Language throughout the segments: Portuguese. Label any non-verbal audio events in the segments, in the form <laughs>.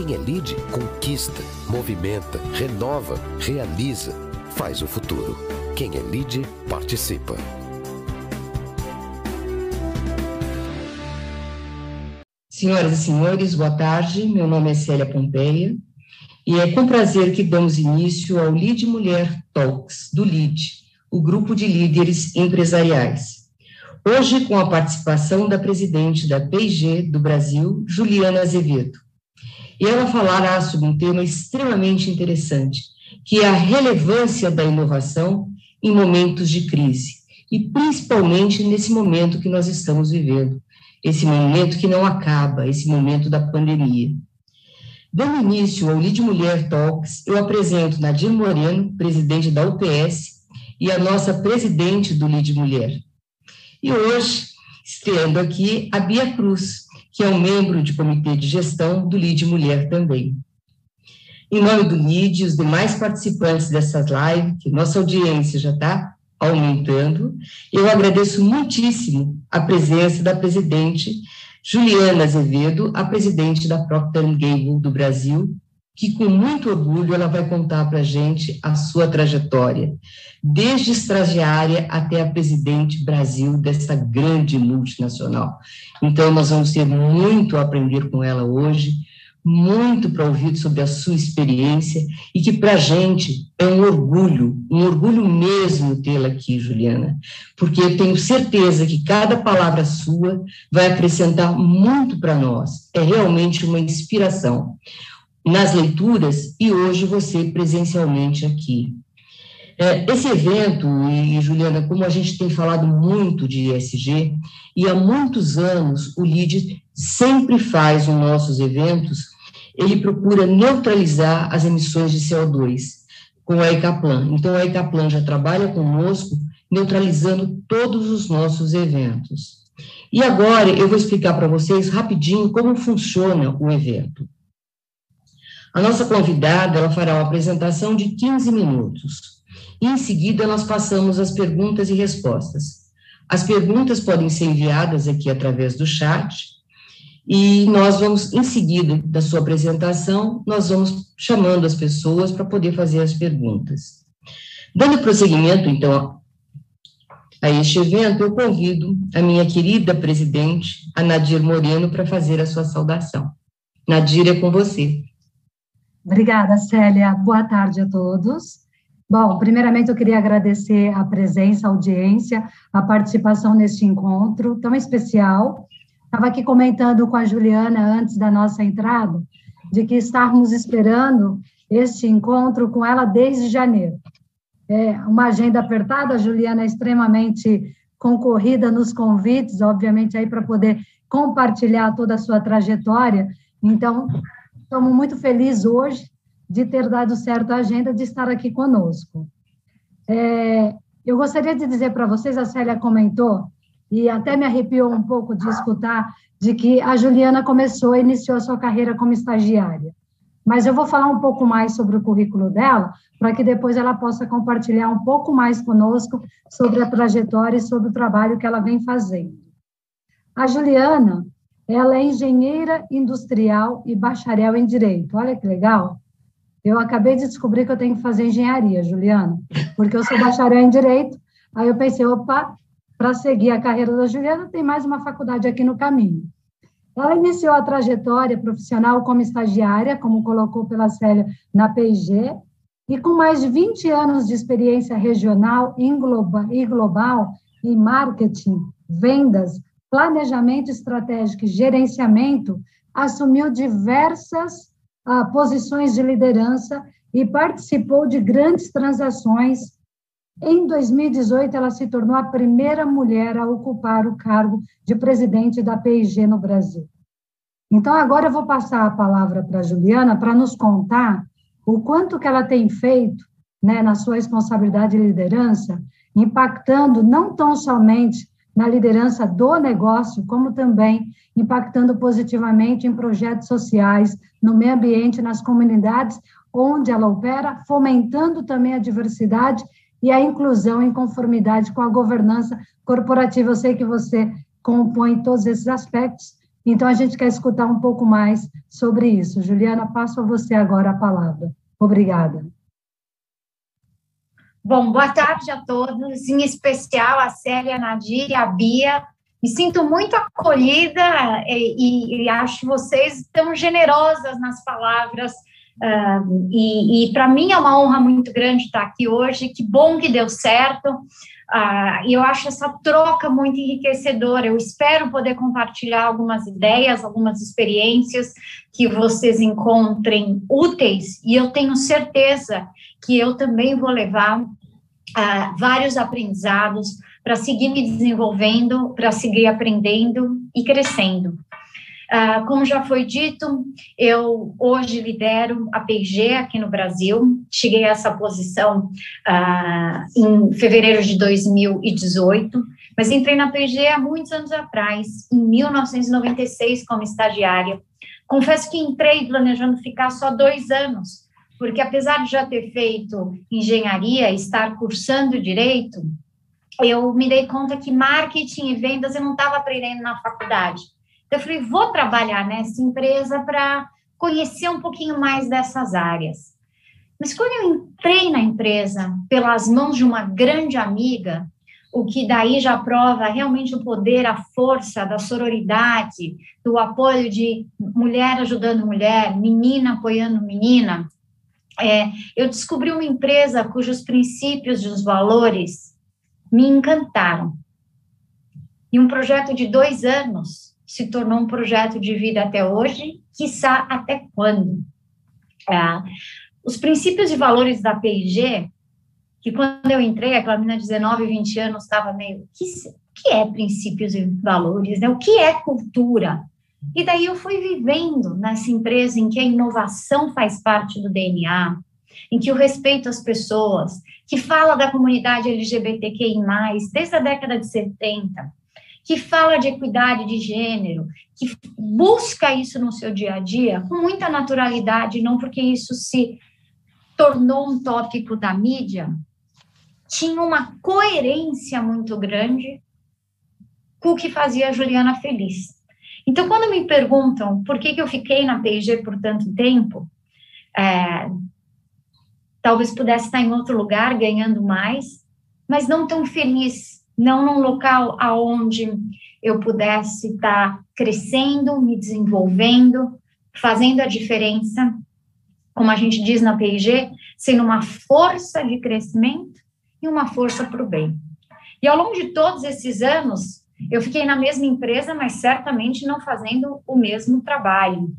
Quem é lead conquista, movimenta, renova, realiza, faz o futuro. Quem é lead participa. Senhoras e senhores, boa tarde. Meu nome é Célia Pompeia e é com prazer que damos início ao Lead Mulher Talks do LEAD, o grupo de líderes empresariais. Hoje, com a participação da presidente da P&G do Brasil, Juliana Azevedo. E ela falará sobre um tema extremamente interessante, que é a relevância da inovação em momentos de crise, e principalmente nesse momento que nós estamos vivendo, esse momento que não acaba, esse momento da pandemia. Dando início ao Lead Mulher Talks, eu apresento Nadir Moreno, presidente da UPS, e a nossa presidente do Lead Mulher. E hoje, estreando aqui, a Bia Cruz, que é um membro de comitê de gestão do Lead Mulher também. Em nome do Lead e os demais participantes dessas lives, que nossa audiência já está aumentando. Eu agradeço muitíssimo a presença da presidente Juliana Azevedo, a presidente da Procter Gamble do Brasil, que com muito orgulho ela vai contar para a gente a sua trajetória, desde estagiária até a presidente Brasil dessa grande multinacional. Então, nós vamos ter muito a aprender com ela hoje, muito para ouvir sobre a sua experiência e que para a gente é um orgulho, um orgulho mesmo tê-la aqui, Juliana, porque eu tenho certeza que cada palavra sua vai acrescentar muito para nós. É realmente uma inspiração nas leituras e hoje você presencialmente aqui. É, esse evento, e Juliana, como a gente tem falado muito de ESG, e há muitos anos o LID sempre faz os nossos eventos, ele procura neutralizar as emissões de CO2 com a ECAPLAN. Então, a ECAPLAN já trabalha conosco, neutralizando todos os nossos eventos. E agora eu vou explicar para vocês rapidinho como funciona o evento. A nossa convidada ela fará uma apresentação de 15 minutos. E em seguida, nós passamos as perguntas e respostas. As perguntas podem ser enviadas aqui através do chat, e nós vamos, em seguida da sua apresentação, nós vamos chamando as pessoas para poder fazer as perguntas. Dando prosseguimento, então, a este evento, eu convido a minha querida presidente, a Nadir Moreno, para fazer a sua saudação. Nadir, é com você. Obrigada, Célia. Boa tarde a todos. Bom, primeiramente eu queria agradecer a presença, a audiência, a participação neste encontro tão especial. Estava aqui comentando com a Juliana antes da nossa entrada, de que estávamos esperando este encontro com ela desde janeiro. É uma agenda apertada, a Juliana é extremamente concorrida nos convites, obviamente, aí para poder compartilhar toda a sua trajetória. Então, estamos muito felizes hoje de ter dado certo a agenda de estar aqui conosco. É, eu gostaria de dizer para vocês, a Célia comentou, e até me arrepiou um pouco de escutar, de que a Juliana começou, iniciou a sua carreira como estagiária. Mas eu vou falar um pouco mais sobre o currículo dela, para que depois ela possa compartilhar um pouco mais conosco sobre a trajetória e sobre o trabalho que ela vem fazendo. A Juliana, ela é engenheira industrial e bacharel em direito. Olha que legal. Eu acabei de descobrir que eu tenho que fazer engenharia, Juliana, porque eu sou bacharel em direito. Aí eu pensei, opa, para seguir a carreira da Juliana, tem mais uma faculdade aqui no caminho. Ela iniciou a trajetória profissional como estagiária, como colocou pela Célia na P&G, e com mais de 20 anos de experiência regional e global em marketing, vendas, planejamento estratégico e gerenciamento, assumiu diversas posições de liderança e participou de grandes transações. Em 2018, ela se tornou a primeira mulher a ocupar o cargo de presidente da PIG no Brasil. Então, agora eu vou passar a palavra para a Juliana para nos contar o quanto que ela tem feito né, na sua responsabilidade de liderança, impactando não tão somente na liderança do negócio, como também impactando positivamente em projetos sociais, no meio ambiente, nas comunidades onde ela opera, fomentando também a diversidade e a inclusão em conformidade com a governança corporativa. Eu sei que você compõe todos esses aspectos, Então, a gente quer escutar um pouco mais sobre isso. Juliana, passo a você agora a palavra. Obrigada. Bom, boa tarde a todos, em especial a Célia, a Nadir e a Bia. Me sinto muito acolhida e, e acho vocês tão generosas nas palavras. E, e para mim é uma honra muito grande estar aqui hoje. Que bom que deu certo. Uh, e eu acho essa troca muito enriquecedora. Eu espero poder compartilhar algumas ideias, algumas experiências que vocês encontrem úteis. E eu tenho certeza que eu também vou levar uh, vários aprendizados para seguir me desenvolvendo, para seguir aprendendo e crescendo. Uh, como já foi dito, eu hoje lidero a P&G aqui no Brasil. Cheguei a essa posição uh, em fevereiro de 2018, mas entrei na P&G há muitos anos atrás, em 1996, como estagiária. Confesso que entrei planejando ficar só dois anos, porque apesar de já ter feito engenharia, estar cursando direito, eu me dei conta que marketing e vendas eu não estava aprendendo na faculdade. Então, eu falei, vou trabalhar nessa empresa para conhecer um pouquinho mais dessas áreas. Mas quando eu entrei na empresa pelas mãos de uma grande amiga, o que daí já prova realmente o poder, a força da sororidade, do apoio de mulher ajudando mulher, menina apoiando menina, é, eu descobri uma empresa cujos princípios e os valores me encantaram. E um projeto de dois anos se tornou um projeto de vida até hoje, quiçá até quando. É, os princípios e valores da PIG, que quando eu entrei, aquela menina de 19, 20 anos estava meio, o que, que é princípios e valores, né? O que é cultura? E daí eu fui vivendo nessa empresa em que a inovação faz parte do DNA, em que o respeito às pessoas, que fala da comunidade LGBTQI+, desde a década de 70, que fala de equidade de gênero, que busca isso no seu dia a dia com muita naturalidade, não porque isso se tornou um tópico da mídia, tinha uma coerência muito grande com o que fazia a Juliana feliz. Então, quando me perguntam por que, que eu fiquei na P&G por tanto tempo, é, talvez pudesse estar em outro lugar ganhando mais, mas não tão feliz, não num local aonde eu pudesse estar crescendo, me desenvolvendo, fazendo a diferença, como a gente diz na P&G, sendo uma força de crescimento e uma força para o bem. E ao longo de todos esses anos, eu fiquei na mesma empresa, mas certamente não fazendo o mesmo trabalho.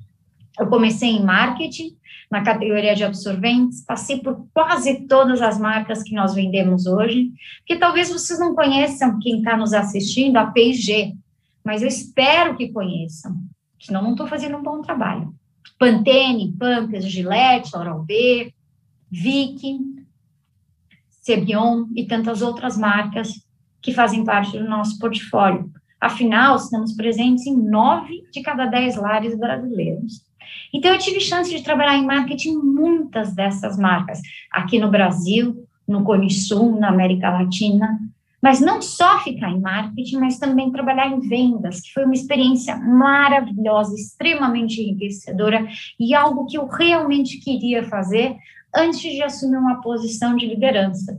Eu comecei em marketing, na categoria de absorventes, passei por quase todas as marcas que nós vendemos hoje, que talvez vocês não conheçam, quem está nos assistindo, a P&G, mas eu espero que conheçam, senão não estou fazendo um bom trabalho. Pantene, Pampers, Gillette, Oral-B, Vick, Cebion e tantas outras marcas que fazem parte do nosso portfólio. Afinal, estamos presentes em nove de cada dez lares brasileiros. Então, eu tive chance de trabalhar em marketing muitas dessas marcas, aqui no Brasil, no Cone Sul, na América Latina, mas não só ficar em marketing, mas também trabalhar em vendas, que foi uma experiência maravilhosa, extremamente enriquecedora e algo que eu realmente queria fazer antes de assumir uma posição de liderança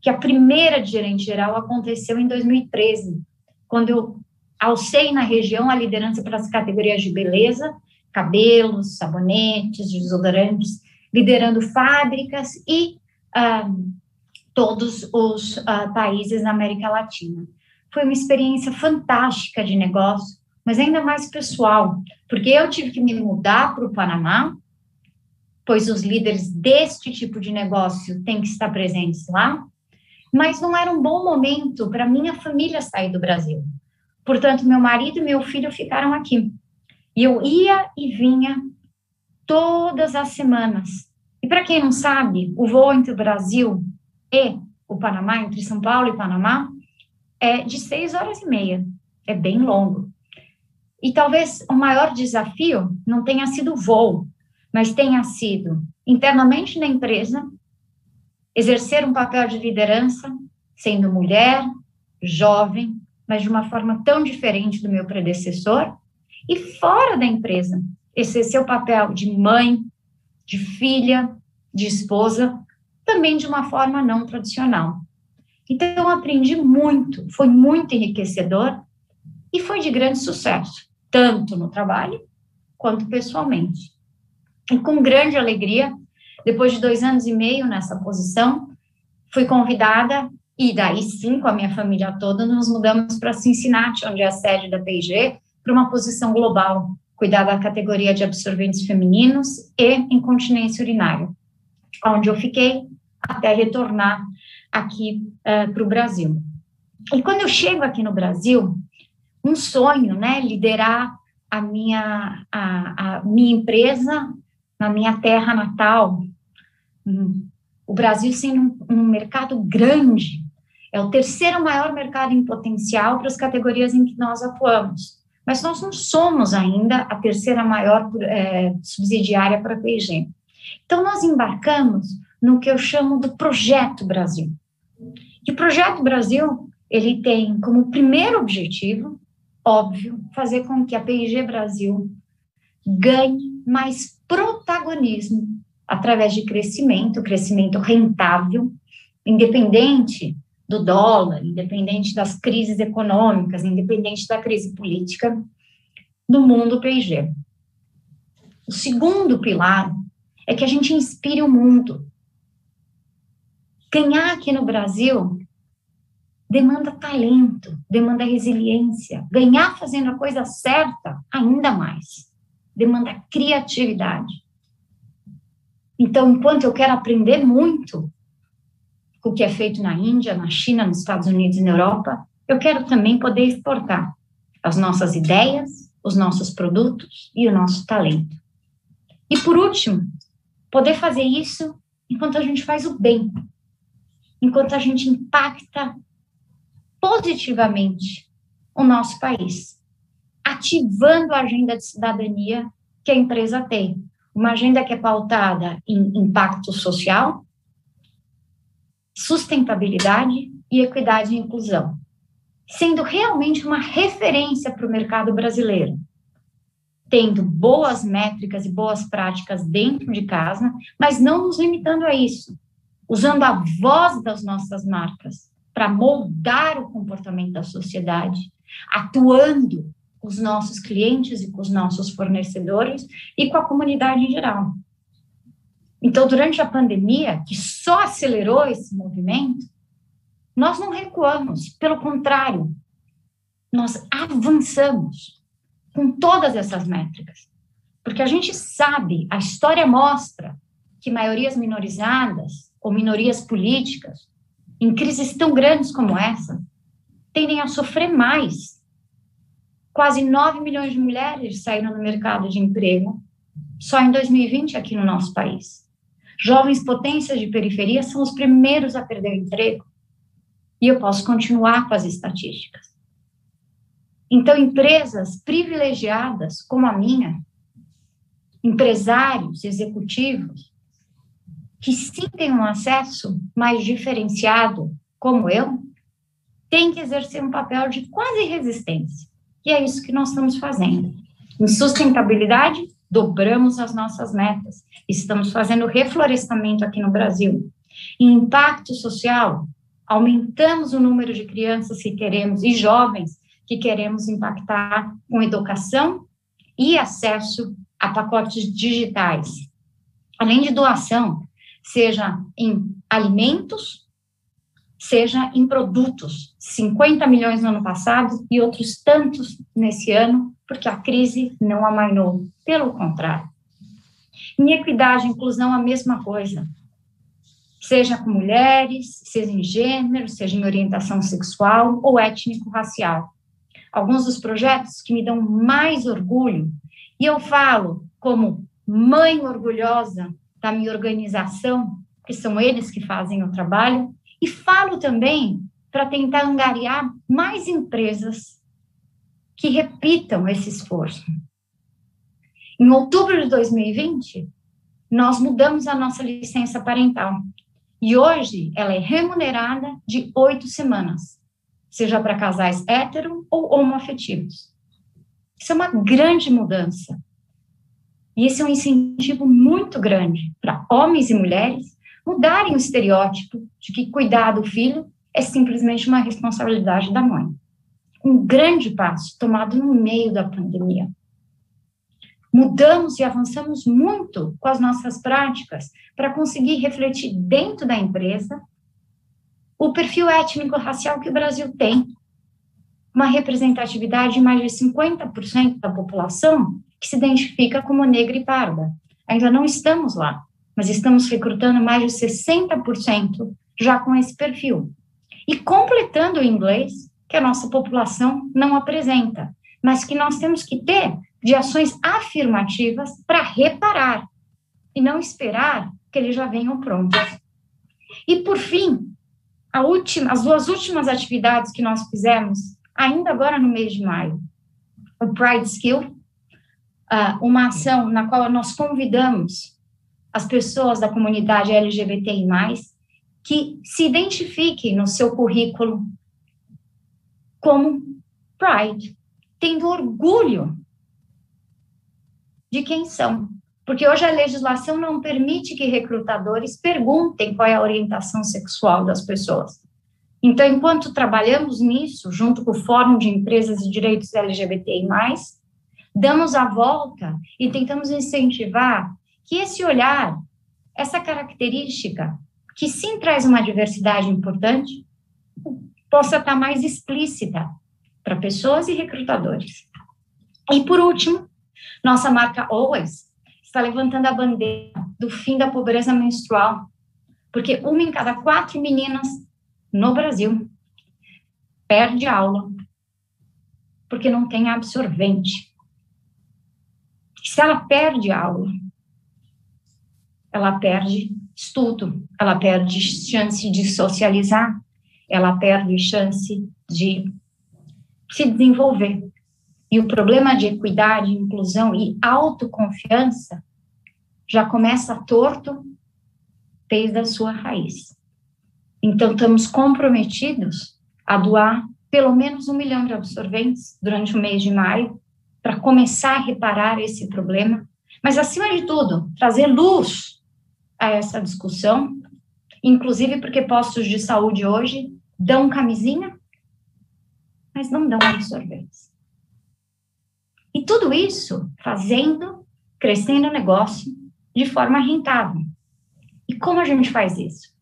que a primeira de gerente geral aconteceu em 2013, quando eu alcei na região a liderança para as categorias de beleza, cabelos, sabonetes, desodorantes, liderando fábricas e um, todos os uh, países na América Latina. Foi uma experiência fantástica de negócio, mas ainda mais pessoal, porque eu tive que me mudar para o Panamá, pois os líderes deste tipo de negócio têm que estar presentes lá, mas não era um bom momento para minha família sair do Brasil. Portanto, meu marido e meu filho ficaram aqui. E eu ia e vinha todas as semanas. E para quem não sabe, o voo entre o Brasil e o Panamá, entre São Paulo e Panamá, é de seis horas e meia. É bem longo. E talvez o maior desafio não tenha sido o voo, mas tenha sido internamente na empresa exercer um papel de liderança, sendo mulher, jovem, mas de uma forma tão diferente do meu predecessor, e fora da empresa, exercer o papel de mãe, de filha, de esposa, também de uma forma não tradicional. Então, eu aprendi muito, foi muito enriquecedor e foi de grande sucesso, tanto no trabalho quanto pessoalmente. E com grande alegria, depois de dois anos e meio nessa posição, fui convidada, e daí sim, com a minha família toda, nos mudamos para Cincinnati, onde é a sede da P&G, para uma posição global, cuidar da categoria de absorventes femininos e incontinência urinária, onde eu fiquei até retornar aqui uh, para o Brasil. E quando eu chego aqui no Brasil, um sonho, né, liderar a minha, a, a minha empresa na minha terra natal, hum, o Brasil sendo um, um mercado grande, é o terceiro maior mercado em potencial para as categorias em que nós atuamos. Mas nós não somos ainda a terceira maior é, subsidiária para a P&G. Então, nós embarcamos no que eu chamo do Projeto Brasil. E o Projeto Brasil, ele tem como primeiro objetivo, óbvio, fazer com que a P&G Brasil ganhe mais protagonismo através de crescimento, crescimento rentável, independente do dólar, independente das crises econômicas, independente da crise política, no mundo P&G. O segundo pilar é que a gente inspire o mundo. Ganhar aqui no Brasil demanda talento, demanda resiliência. Ganhar fazendo a coisa certa, ainda mais. Demanda criatividade. Então, enquanto eu quero aprender muito o que é feito na Índia, na China, nos Estados Unidos e na Europa, eu quero também poder exportar as nossas ideias, os nossos produtos e o nosso talento. E por último, poder fazer isso enquanto a gente faz o bem, enquanto a gente impacta positivamente o nosso país, ativando a agenda de cidadania que a empresa tem. Uma agenda que é pautada em impacto social, sustentabilidade e equidade e inclusão, sendo realmente uma referência para o mercado brasileiro, tendo boas métricas e boas práticas dentro de casa, mas não nos limitando a isso, usando a voz das nossas marcas para moldar o comportamento da sociedade, atuando com os nossos clientes e com os nossos fornecedores e com a comunidade em geral. Então, durante a pandemia, que só acelerou esse movimento, nós não recuamos, pelo contrário, nós avançamos com todas essas métricas. Porque a gente sabe, a história mostra que maiorias minorizadas ou minorias políticas, em crises tão grandes como essa, tendem a sofrer mais. Quase 9 milhões de mulheres saíram no mercado de emprego só em 2020 aqui no nosso país. Jovens potências de periferia são os primeiros a perder emprego. E eu posso continuar com as estatísticas. Então, empresas privilegiadas como a minha, empresários, executivos, que sim têm um acesso mais diferenciado, como eu, têm que exercer um papel de quase resistência. E é isso que nós estamos fazendo. Em sustentabilidade, dobramos as nossas metas. Estamos fazendo reflorestamento aqui no Brasil. Em impacto social, aumentamos o número de crianças que queremos e jovens que queremos impactar com educação e acesso a pacotes digitais. Além de doação, seja em alimentos, seja em produtos. 50 milhões no ano passado e outros tantos nesse ano porque a crise não amainou, pelo contrário. Em equidade e inclusão, a mesma coisa. Seja com mulheres, seja em gênero, seja em orientação sexual ou étnico-racial. Alguns dos projetos que me dão mais orgulho, e eu falo como mãe orgulhosa da minha organização, que são eles que fazem o trabalho, e falo também para tentar angariar mais empresas que repitam esse esforço. Em outubro de 2020, nós mudamos a nossa licença parental. E hoje ela é remunerada de oito semanas, seja para casais hétero ou homoafetivos. Isso é uma grande mudança. E esse é um incentivo muito grande para homens e mulheres mudarem o estereótipo de que cuidar do filho é simplesmente uma responsabilidade da mãe. Um grande passo tomado no meio da pandemia. Mudamos e avançamos muito com as nossas práticas para conseguir refletir dentro da empresa o perfil étnico-racial que o Brasil tem. Uma representatividade de mais de 50% da população que se identifica como negra e parda. Ainda não estamos lá, mas estamos recrutando mais de 60% já com esse perfil. E completando o inglês, que a nossa população não apresenta, mas que nós temos que ter de ações afirmativas para reparar e não esperar que eles já venham prontos. E por fim, última, as duas últimas atividades que nós fizemos, ainda agora no mês de maio, o Pride Skill, uh, uma ação na qual nós convidamos as pessoas da comunidade LGBTI+, que se identifiquem no seu currículo como Pride, tendo orgulho de quem são. Porque hoje a legislação não permite que recrutadores perguntem qual é a orientação sexual das pessoas. Então, enquanto trabalhamos nisso, junto com o Fórum de Empresas e Direitos LGBTI+, damos a volta e tentamos incentivar que esse olhar, essa característica, que sim traz uma diversidade importante, possa estar mais explícita para pessoas e recrutadores. E por último, nossa marca Always está levantando a bandeira do fim da pobreza menstrual, porque uma em cada quatro meninas no Brasil perde aula porque não tem absorvente. Se ela perde aula, ela perde estudo, ela perde chance de socializar, ela perde chance de se desenvolver. E o problema de equidade, inclusão e autoconfiança já começa torto desde a sua raiz. Então, estamos comprometidos a doar pelo menos um milhão de absorventes durante o mês de maio para começar a reparar esse problema, mas, acima de tudo, trazer luz a essa discussão, inclusive porque postos de saúde hoje dão camisinha, mas não dão absorventes. E tudo isso fazendo, crescendo o negócio de forma rentável. E como a gente faz isso?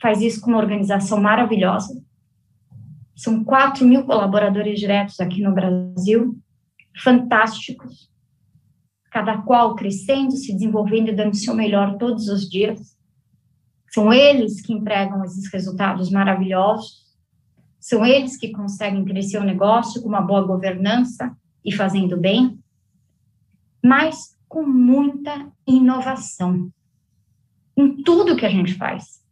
Faz isso com uma organização maravilhosa. São 4 mil colaboradores diretos aqui no Brasil, fantásticos, cada qual crescendo, se desenvolvendo e dando o seu melhor todos os dias. São eles que empregam esses resultados maravilhosos, são eles que conseguem crescer o negócio com uma boa governança e fazendo bem, mas com muita inovação em tudo que a gente faz.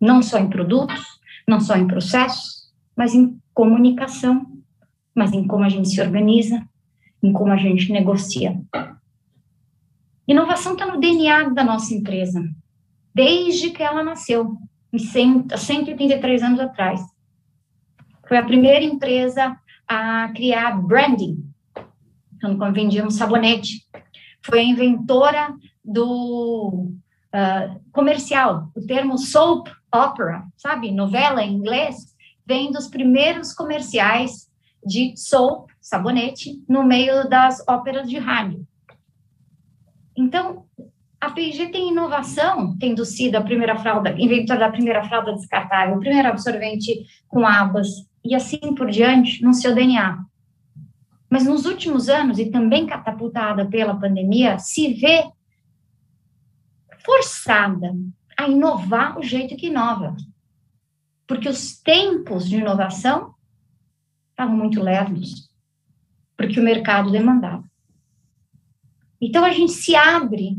Não só em produtos, não só em processos, mas em comunicação, mas em como a gente se organiza, em como a gente negocia. Inovação está no DNA da nossa empresa, desde que ela nasceu, em 183 anos atrás. Foi a primeira empresa a criar branding, quando vendíamos sabonete. Foi a inventora do uh, comercial, o termo soap opera, sabe? Novela em inglês, vem dos primeiros comerciais de soap, sabonete, no meio das óperas de rádio. Então, a P&G tem inovação, tendo sido a primeira fralda, inventora da primeira fralda descartável, o primeiro absorvente com abas, e assim por diante, no seu DNA. Mas nos últimos anos, e também catapultada pela pandemia, se vê forçada a inovar o jeito que inova. Porque os tempos de inovação estavam muito lerdos, porque o mercado demandava. Então, a gente se abre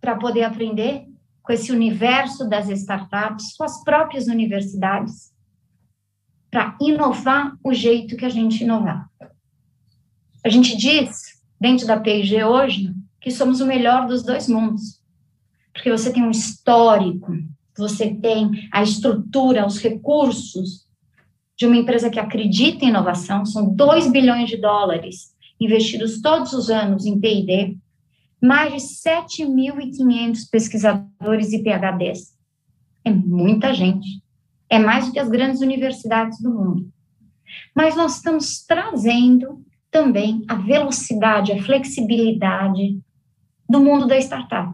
para poder aprender com esse universo das startups, com as próprias universidades, para inovar o jeito que a gente inovar. A gente diz, dentro da P&G hoje, que somos o melhor dos dois mundos, porque você tem um histórico, você tem a estrutura, os recursos de uma empresa que acredita em inovação, são 2 bilhões de dólares investidos todos os anos em P&D, mais de 7.500 pesquisadores e PhDs. É muita gente. É mais do que as grandes universidades do mundo. Mas nós estamos trazendo também a velocidade, a flexibilidade do mundo da startup.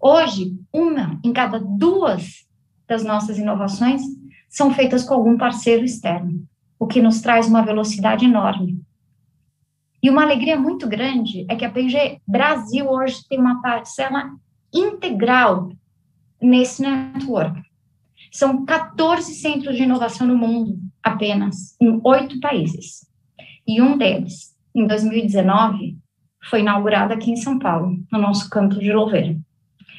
Hoje, uma em cada duas das nossas inovações são feitas com algum parceiro externo, o que nos traz uma velocidade enorme. E uma alegria muito grande é que a P&G Brasil hoje tem uma parcela integral nesse network. São 14 centros de inovação no mundo, apenas, em oito países. E um deles, em 2019, foi inaugurado aqui em São Paulo, no nosso campo de Louveira.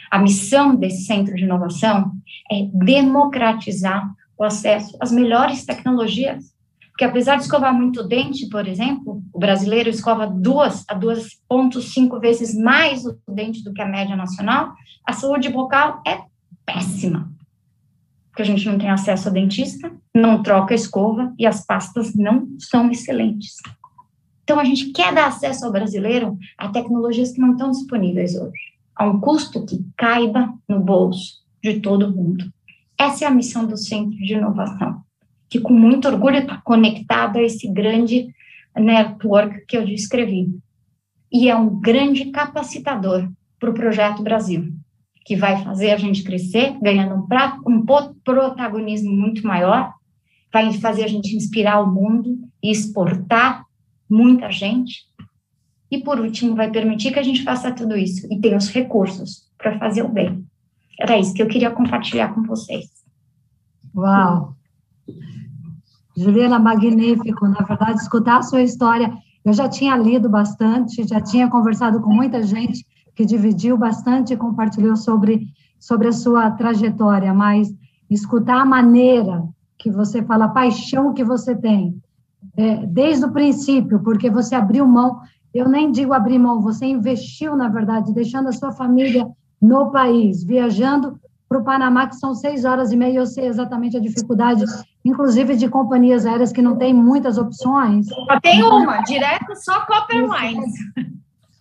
A missão desse centro de inovação é democratizar o acesso às melhores tecnologias. Porque apesar de escovar muito o dente, por exemplo, o brasileiro escova duas a 2,5 vezes mais o dente do que a média nacional, a saúde bucal é péssima. Porque a gente não tem acesso a dentista, não troca escova e as pastas não são excelentes. Então, a gente quer dar acesso ao brasileiro a tecnologias que não estão disponíveis hoje, a um custo que caiba no bolso de todo mundo. Essa é a missão do Centro de Inovação, que com muito orgulho está conectado a esse grande network que eu descrevi. E é um grande capacitador para o Projeto Brasil, que vai fazer a gente crescer, ganhando um, pra, um protagonismo muito maior, vai fazer a gente inspirar o mundo e exportar muita gente. E, por último, vai permitir que a gente faça tudo isso e tenha os recursos para fazer o bem. Era isso que eu queria compartilhar com vocês. Uau! Juliana, magnífico. Na verdade, escutar a sua história, eu já tinha lido bastante, já tinha conversado com muita gente que dividiu bastante e compartilhou sobre, sobre a sua trajetória, mas escutar a maneira que você fala, a paixão que você tem, é, desde o princípio, porque você abriu mão, eu nem digo abrir mão, você investiu, na verdade, deixando a sua família no país, viajando para o Panamá, que são seis horas e meia, eu sei exatamente a dificuldade, inclusive de companhias aéreas que não têm muitas opções. Só tem uma, direto só Copper Lines.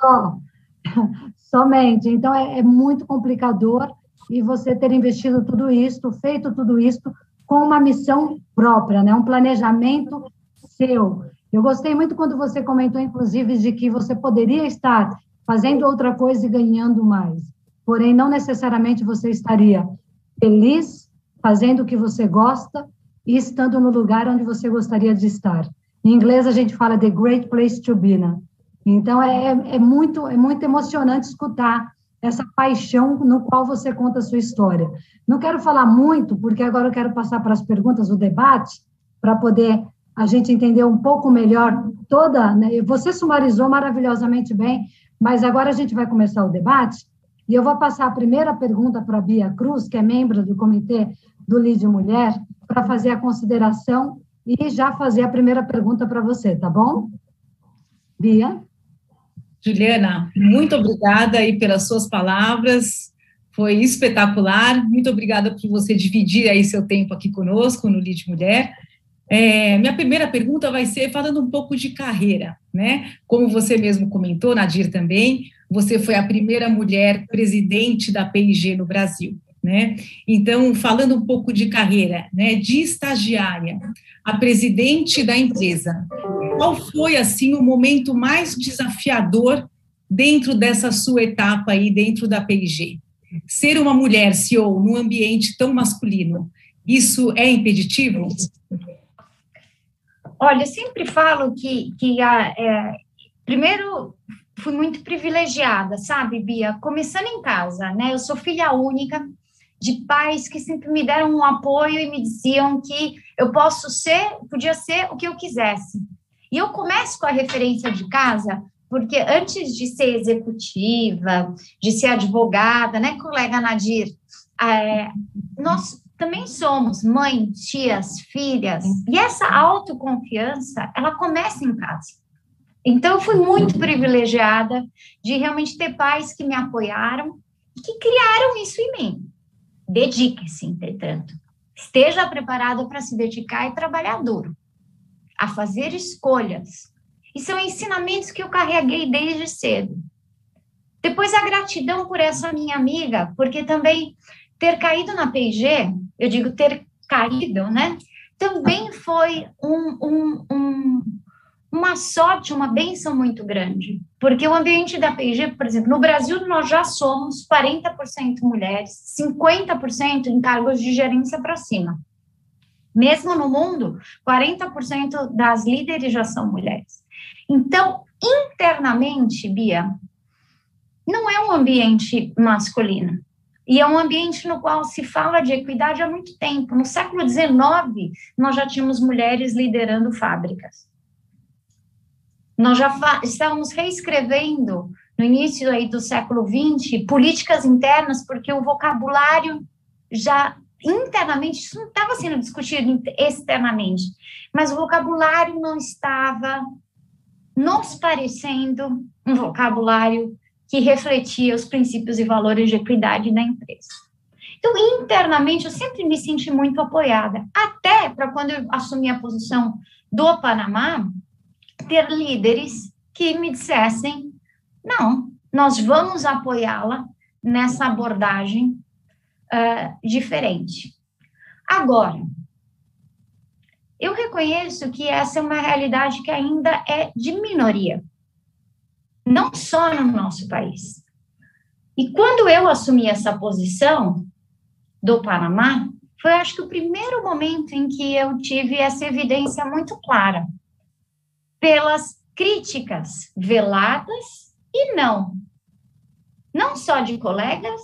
Só, <laughs> somente. Então, é, é muito complicador e você ter investido tudo isso, feito tudo isso, com uma missão própria, né? um planejamento seu. Eu gostei muito quando você comentou, inclusive, de que você poderia estar fazendo outra coisa e ganhando mais porém não necessariamente você estaria feliz fazendo o que você gosta e estando no lugar onde você gostaria de estar. Em inglês a gente fala the great place to be, né? Então é, é, é muito é muito emocionante escutar essa paixão no qual você conta a sua história. Não quero falar muito, porque agora eu quero passar para as perguntas, o debate, para poder a gente entender um pouco melhor toda. Né? Você sumarizou maravilhosamente bem, mas agora a gente vai começar o debate. E eu vou passar a primeira pergunta para a Bia Cruz, que é membro do Comitê do Lide Mulher, para fazer a consideração e já fazer a primeira pergunta para você, tá bom? Bia? Juliana, muito obrigada aí pelas suas palavras, foi espetacular, muito obrigada por você dividir aí seu tempo aqui conosco no Lide Mulher. É, minha primeira pergunta vai ser falando um pouco de carreira, né? Como você mesmo comentou, Nadir também, você foi a primeira mulher presidente da PIG no Brasil, né? Então, falando um pouco de carreira, né, de estagiária a presidente da empresa, qual foi assim o momento mais desafiador dentro dessa sua etapa aí dentro da PIG? Ser uma mulher CEO num ambiente tão masculino, isso é impeditivo? Olha, eu sempre falo que, que a, é, primeiro fui muito privilegiada, sabe, Bia? Começando em casa, né? Eu sou filha única de pais que sempre me deram um apoio e me diziam que eu posso ser, podia ser o que eu quisesse. E eu começo com a referência de casa, porque antes de ser executiva, de ser advogada, né, colega Nadir, é, nós também somos mães, tias, filhas, e essa autoconfiança, ela começa em casa. Então, eu fui muito privilegiada de realmente ter pais que me apoiaram e que criaram isso em mim. Dedique-se, entretanto. Esteja preparado para se dedicar e trabalhar duro, a fazer escolhas. E são ensinamentos que eu carreguei desde cedo. Depois a gratidão por essa minha amiga, porque também ter caído na PG, eu digo ter caído, né? Também foi um, um, um, uma sorte, uma benção muito grande. Porque o ambiente da PG, por exemplo, no Brasil nós já somos 40% mulheres, 50% em cargos de gerência para cima. Mesmo no mundo, 40% das líderes já são mulheres. Então, internamente, Bia, não é um ambiente masculino. E é um ambiente no qual se fala de equidade há muito tempo. No século XIX, nós já tínhamos mulheres liderando fábricas. Nós já estávamos reescrevendo, no início aí do século XX, políticas internas, porque o vocabulário já internamente, isso não estava sendo discutido externamente, mas o vocabulário não estava nos parecendo um vocabulário que refletia os princípios e valores de equidade da empresa. Então, internamente, eu sempre me senti muito apoiada, até para quando eu assumi a posição do Panamá, ter líderes que me dissessem: não, nós vamos apoiá-la nessa abordagem uh, diferente. Agora, eu reconheço que essa é uma realidade que ainda é de minoria, não só no nosso país. E quando eu assumi essa posição do Panamá, foi acho que o primeiro momento em que eu tive essa evidência muito clara pelas críticas veladas e não, não só de colegas,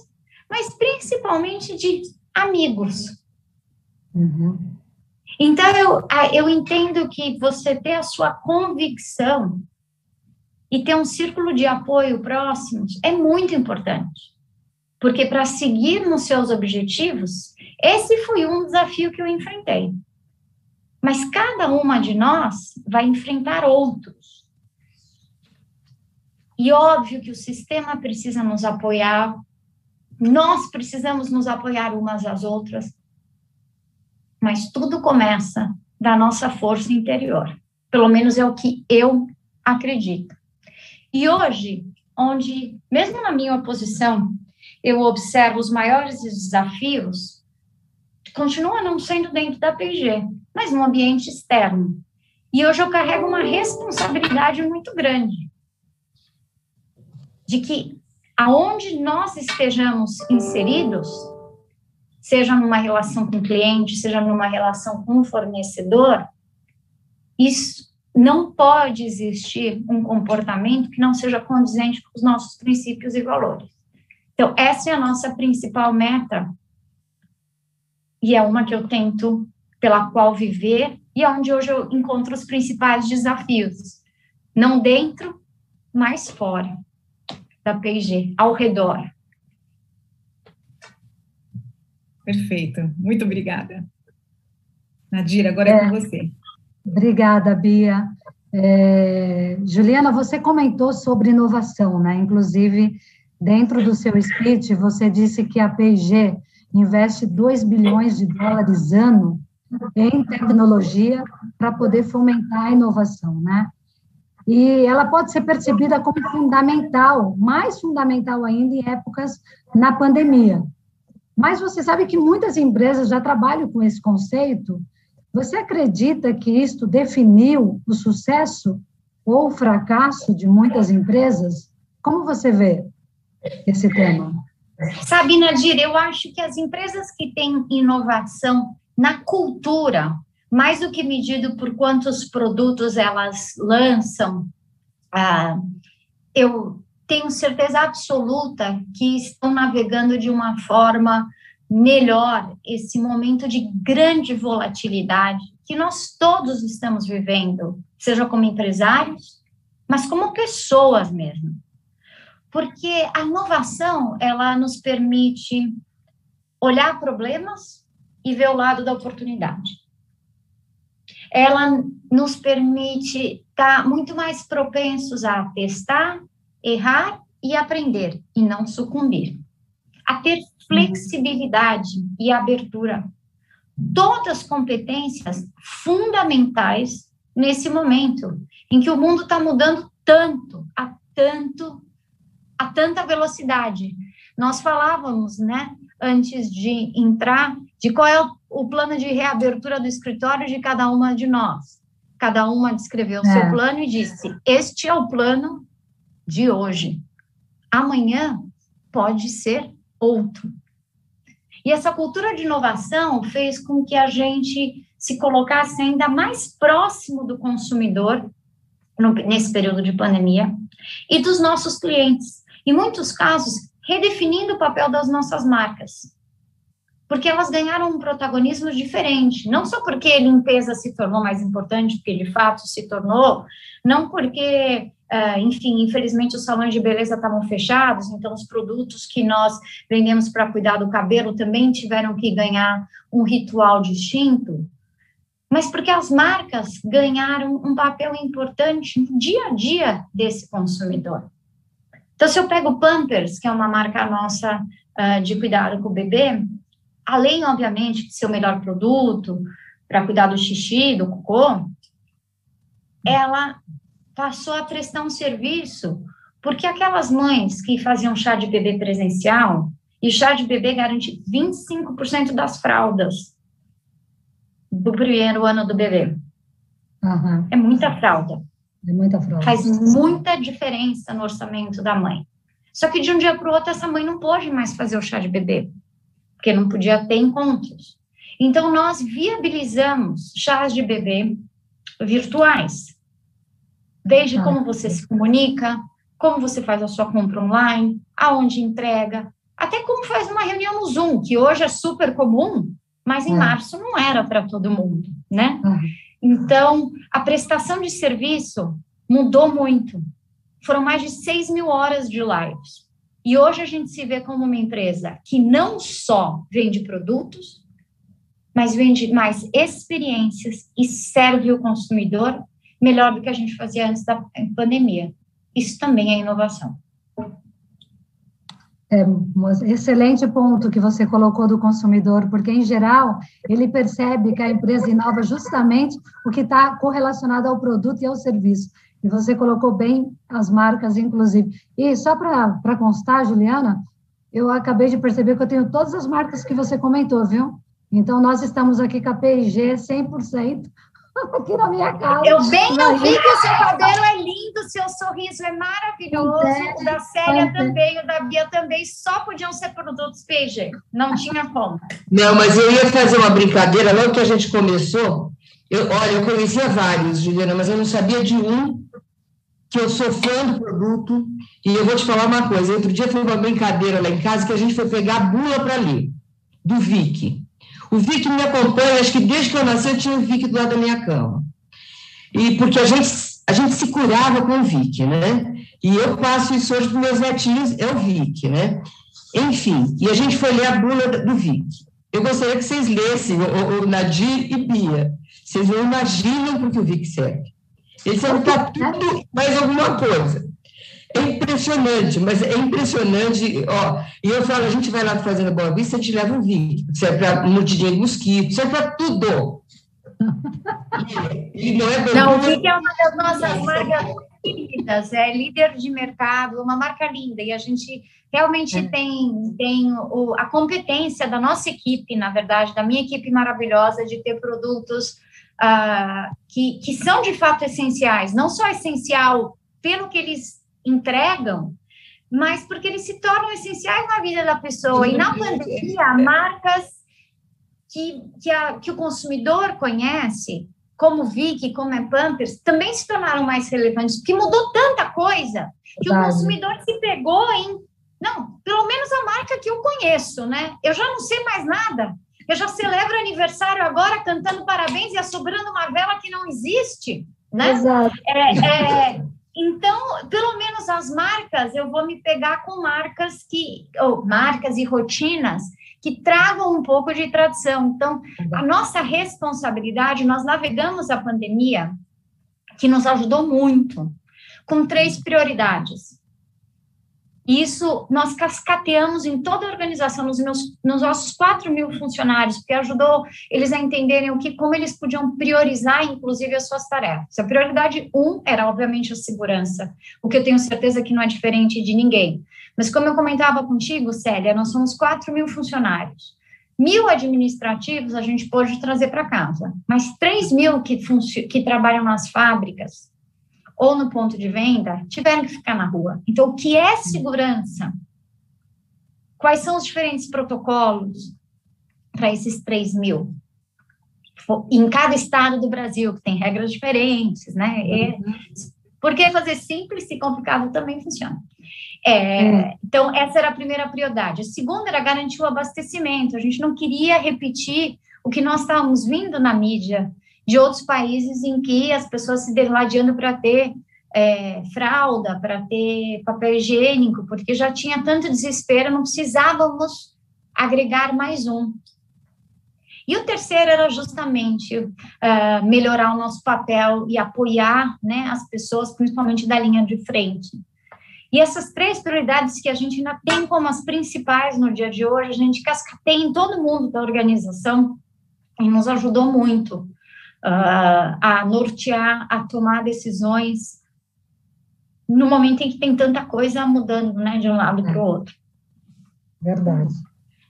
mas principalmente de amigos. Uhum. Então, eu, eu entendo que você ter a sua convicção e ter um círculo de apoio próximo é muito importante. Porque para seguir nos seus objetivos, esse foi um desafio que eu enfrentei. Mas cada uma de nós vai enfrentar outros. E óbvio que o sistema precisa nos apoiar, nós precisamos nos apoiar umas às outras, mas tudo começa da nossa força interior. Pelo menos é o que eu acredito. E hoje, onde, mesmo na minha oposição, eu observo os maiores desafios, continua não sendo dentro da PG, mas no ambiente externo. E hoje eu carrego uma responsabilidade muito grande de que aonde nós estejamos inseridos, seja numa relação com o cliente, seja numa relação com o fornecedor, isso não pode existir um comportamento que não seja condizente com os nossos princípios e valores. Então, essa é a nossa principal meta e é uma que eu tento pela qual viver e é onde hoje eu encontro os principais desafios, não dentro, mas fora da PG, ao redor. Perfeito, muito obrigada. Nadira, agora é, é com você. Obrigada, Bia. É, Juliana, você comentou sobre inovação, né? Inclusive, dentro do seu speech, você disse que a P&G investe 2 bilhões de dólares ano em tecnologia para poder fomentar a inovação, né? E ela pode ser percebida como fundamental, mais fundamental ainda em épocas na pandemia, mas você sabe que muitas empresas já trabalham com esse conceito. Você acredita que isto definiu o sucesso ou o fracasso de muitas empresas? Como você vê esse tema? Sabe, Nadir, eu acho que as empresas que têm inovação na cultura, mais do que medido por quantos produtos elas lançam, ah, eu tenho certeza absoluta que estão navegando de uma forma melhor esse momento de grande volatilidade que nós todos estamos vivendo, seja como empresários, mas como pessoas mesmo. Porque a inovação, ela nos permite olhar problemas e ver o lado da oportunidade. Ela nos permite estar muito mais propensos a testar errar e aprender, e não sucumbir. A ter flexibilidade e abertura. Todas competências fundamentais nesse momento em que o mundo está mudando tanto, a tanto, a tanta velocidade. Nós falávamos, né, antes de entrar, de qual é o plano de reabertura do escritório de cada uma de nós. Cada uma descreveu o é. seu plano e disse: Este é o plano de hoje. Amanhã pode ser outro. E essa cultura de inovação fez com que a gente se colocasse ainda mais próximo do consumidor no, nesse período de pandemia e dos nossos clientes. Em muitos casos, redefinindo o papel das nossas marcas. Porque elas ganharam um protagonismo diferente, não só porque a limpeza se tornou mais importante, porque de fato se tornou, não porque Uh, enfim, infelizmente os salões de beleza estavam fechados, então os produtos que nós vendemos para cuidar do cabelo também tiveram que ganhar um ritual distinto, mas porque as marcas ganharam um papel importante no dia a dia desse consumidor. Então, se eu pego o Pampers, que é uma marca nossa uh, de cuidado com o bebê, além, obviamente, de ser o melhor produto para cuidar do xixi, do cocô, ela passou a prestar um serviço, porque aquelas mães que faziam chá de bebê presencial, e chá de bebê garante 25% das fraldas do primeiro ano do bebê. Uhum. É muita fralda. É muita fralda. Faz muita diferença no orçamento da mãe. Só que de um dia para o outro, essa mãe não pôde mais fazer o chá de bebê, porque não podia ter encontros. Então, nós viabilizamos chás de bebê virtuais. Desde ah. como você se comunica, como você faz a sua compra online, aonde entrega, até como faz uma reunião no Zoom, que hoje é super comum, mas em é. março não era para todo mundo, né? Ah. Então, a prestação de serviço mudou muito. Foram mais de 6 mil horas de lives. E hoje a gente se vê como uma empresa que não só vende produtos, mas vende mais experiências e serve o consumidor melhor do que a gente fazia antes da pandemia. Isso também é inovação. É um excelente ponto que você colocou do consumidor, porque, em geral, ele percebe que a empresa inova justamente o que está correlacionado ao produto e ao serviço. E você colocou bem as marcas, inclusive. E só para constar, Juliana, eu acabei de perceber que eu tenho todas as marcas que você comentou, viu? Então, nós estamos aqui com a P&G 100%, <laughs> aqui na minha casa. Eu bem ouvi que o seu cabelo é lindo, seu sorriso é maravilhoso, o da Célia também, o da Bia também, só podiam ser produtos PG, não tinha como. Não, mas eu ia fazer uma brincadeira, logo que a gente começou, eu, olha, eu conhecia vários, Juliana, mas eu não sabia de um que eu sou fã do produto, e eu vou te falar uma coisa, outro dia foi uma brincadeira lá em casa que a gente foi pegar a bula para ler, do Vic. O Vic me acompanha, acho que desde que eu nasci eu tinha o Vic do lado da minha cama. E porque a gente, a gente se curava com o Vic, né? E eu passo isso hoje para meus netinhos, é o Vic, né? Enfim, e a gente foi ler a bula do Vic. Eu gostaria que vocês lessem, o, o Nadir e Bia. Vocês não imaginam que o Vic serve. Ele serve para tudo mais alguma coisa. É impressionante, mas é impressionante. Ó, e eu falo, a gente vai lá fazendo Boa Vista, a gente leva um vídeo, serve para mordidinha de mosquito, serve para tudo. <laughs> E, não é Não, o Vic é uma das nossas marcas queridas, é líder de mercado, uma marca linda, e a gente realmente é. tem, tem o, a competência da nossa equipe, na verdade, da minha equipe maravilhosa, de ter produtos uh, que, que são de fato essenciais, não só essencial pelo que eles entregam, mas porque eles se tornam essenciais na vida da pessoa. E na pandemia, marcas que, que, a, que o consumidor conhece, como Vic, como é Pampers, também se tornaram mais relevantes, porque mudou tanta coisa que Verdade. o consumidor se pegou em. Não, pelo menos a marca que eu conheço, né? Eu já não sei mais nada. Eu já celebro aniversário agora cantando parabéns e assobrando uma vela que não existe, né? Exato. É, é, então, pelo menos as marcas, eu vou me pegar com marcas que, ou marcas e rotinas que tragam um pouco de tradição. Então, a nossa responsabilidade, nós navegamos a pandemia, que nos ajudou muito, com três prioridades. Isso nós cascateamos em toda a organização, nos, meus, nos nossos 4 mil funcionários, porque ajudou eles a entenderem o que, como eles podiam priorizar, inclusive, as suas tarefas. A prioridade um era, obviamente, a segurança, o que eu tenho certeza que não é diferente de ninguém. Mas, como eu comentava contigo, Célia, nós somos 4 mil funcionários. Mil administrativos a gente pode trazer para casa, mas 3 mil que, que trabalham nas fábricas, ou no ponto de venda tiveram que ficar na rua. Então, o que é segurança? Quais são os diferentes protocolos para esses 3 mil? Em cada estado do Brasil, que tem regras diferentes, né? E, por que fazer simples se complicado também funciona? É, então, essa era a primeira prioridade. A segunda era garantir o abastecimento. A gente não queria repetir o que nós estávamos vindo na mídia de outros países em que as pessoas se degladiando para ter é, fralda, para ter papel higiênico, porque já tinha tanto desespero, não precisávamos agregar mais um. E o terceiro era justamente uh, melhorar o nosso papel e apoiar né, as pessoas, principalmente da linha de frente. E essas três prioridades que a gente ainda tem como as principais no dia de hoje, a gente cascateia em todo mundo da organização e nos ajudou muito uh, a nortear, a tomar decisões no momento em que tem tanta coisa mudando, né, de um lado para o outro. Verdade.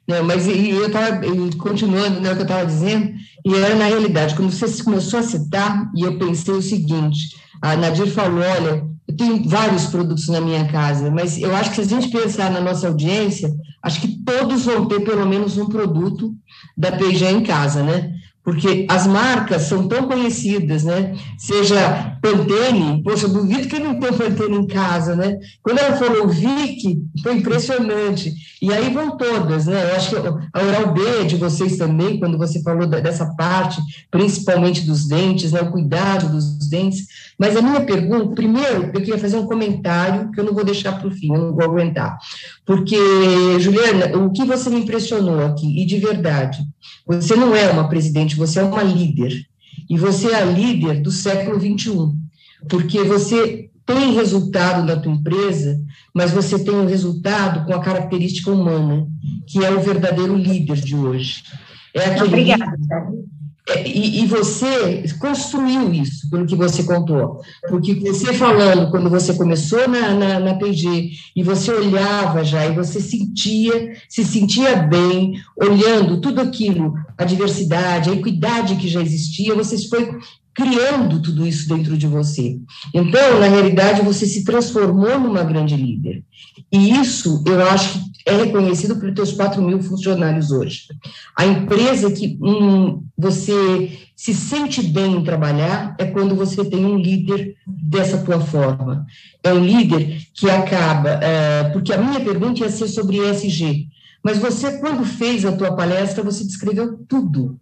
Não, mas e, eu estava continuando né, o que eu estava dizendo, e era na realidade, quando você começou a citar, e eu pensei o seguinte: a Nadir falou, olha, eu tenho vários produtos na minha casa, mas eu acho que se a gente pensar na nossa audiência, acho que todos vão ter pelo menos um produto da P&G em casa, né? Porque as marcas são tão conhecidas, né? Seja Pantene, poxa, duvido que não tem Pantene em casa, né? Quando ela falou Vic, foi impressionante. E aí vão todas, né? Eu acho que a Oral B é de vocês também, quando você falou dessa parte, principalmente dos dentes, né? O cuidado dos dentes. Mas a minha pergunta, primeiro, eu queria fazer um comentário que eu não vou deixar para o fim, eu não vou aguentar. Porque, Juliana, o que você me impressionou aqui, e de verdade, você não é uma presidente, você é uma líder. E você é a líder do século XXI, porque você tem resultado na tua empresa, mas você tem um resultado com a característica humana, que é o verdadeiro líder de hoje. É aquele Obrigada. E, e, você construiu isso, pelo que você contou. Porque você falando, quando você começou na, na, na PG, e você olhava já, e você sentia, se sentia bem, olhando tudo aquilo, a diversidade, a equidade que já existia, você foi criando tudo isso dentro de você. Então, na realidade, você se transformou numa grande líder. E isso, eu acho que é reconhecido pelos teus 4 mil funcionários hoje. A empresa que hum, você se sente bem em trabalhar é quando você tem um líder dessa tua forma. É um líder que acaba, é, porque a minha pergunta ia ser sobre ESG, mas você, quando fez a tua palestra, você descreveu tudo.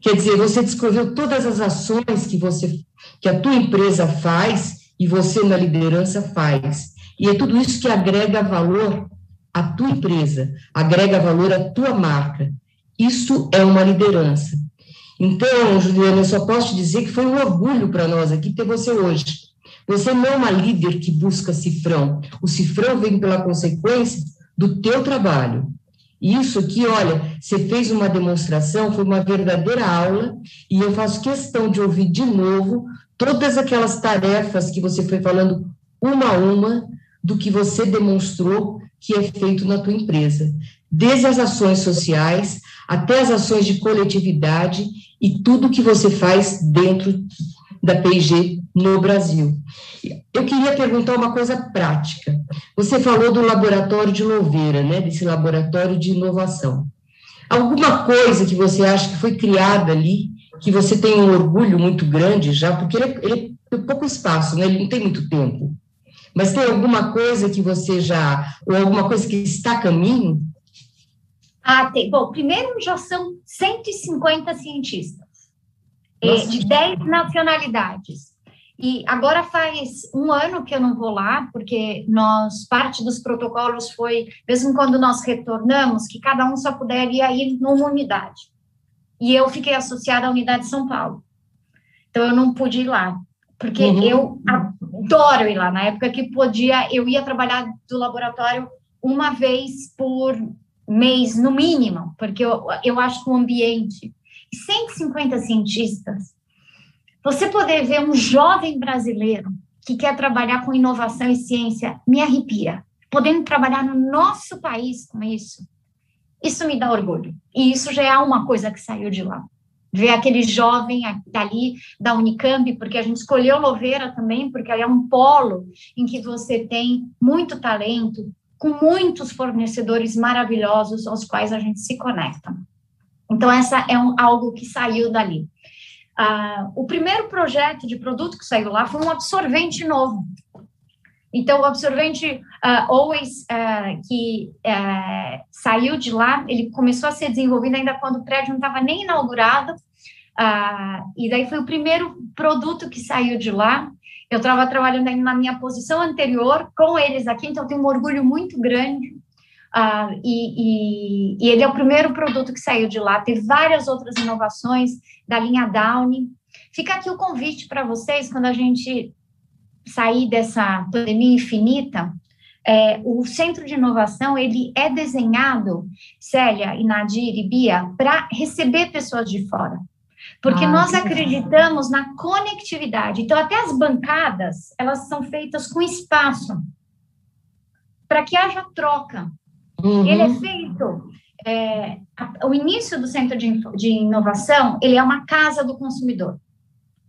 Quer dizer, você descreveu todas as ações que você, que a tua empresa faz e você na liderança faz. E é tudo isso que agrega valor à tua empresa, agrega valor à tua marca. Isso é uma liderança. Então, Juliana, eu só posso te dizer que foi um orgulho para nós aqui ter você hoje. Você não é uma líder que busca cifrão. O cifrão vem pela consequência do teu trabalho. Isso aqui, olha, você fez uma demonstração, foi uma verdadeira aula, e eu faço questão de ouvir de novo todas aquelas tarefas que você foi falando uma a uma, do que você demonstrou que é feito na tua empresa, desde as ações sociais até as ações de coletividade e tudo que você faz dentro da P&G no Brasil. Eu queria perguntar uma coisa prática. Você falou do laboratório de Louveira, né, desse laboratório de inovação. Alguma coisa que você acha que foi criada ali, que você tem um orgulho muito grande já, porque ele, ele tem pouco espaço, né, ele não tem muito tempo. Mas tem alguma coisa que você já, ou alguma coisa que está a caminho? Ah, tem. Bom, primeiro já são 150 cientistas, eh, Nossa. de 10 nacionalidades. E agora faz um ano que eu não vou lá, porque nós, parte dos protocolos foi, mesmo quando nós retornamos, que cada um só puderia ir numa unidade. E eu fiquei associada à unidade de São Paulo. Então, eu não pude ir lá, porque uhum. eu adoro ir lá. Na época que podia, eu ia trabalhar do laboratório uma vez por mês, no mínimo, porque eu, eu acho que o ambiente. 150 cientistas. Você poder ver um jovem brasileiro que quer trabalhar com inovação e ciência me arrepia. Podendo trabalhar no nosso país com isso, isso me dá orgulho. E isso já é uma coisa que saiu de lá ver aquele jovem dali da Unicamp, porque a gente escolheu Louveira também, porque ela é um polo em que você tem muito talento, com muitos fornecedores maravilhosos aos quais a gente se conecta. Então, essa é um, algo que saiu dali. Uh, o primeiro projeto de produto que saiu lá foi um absorvente novo. Então, o absorvente uh, Always, uh, que uh, saiu de lá, ele começou a ser desenvolvido ainda quando o prédio não estava nem inaugurado, e daí foi o primeiro produto que saiu de lá. Eu estava trabalhando ainda na minha posição anterior com eles aqui, então tenho um orgulho muito grande. E, e, e ele é o primeiro produto que saiu de lá. Teve várias outras inovações da linha Downy. Fica aqui o convite para vocês, quando a gente sair dessa pandemia infinita, é, o centro de inovação ele é desenhado, Célia e Nadir e Bia, para receber pessoas de fora. Porque ah, nós acreditamos na conectividade. Então, até as bancadas, elas são feitas com espaço, para que haja troca. Uhum. Ele é feito... É, o início do centro de, de inovação, ele é uma casa do consumidor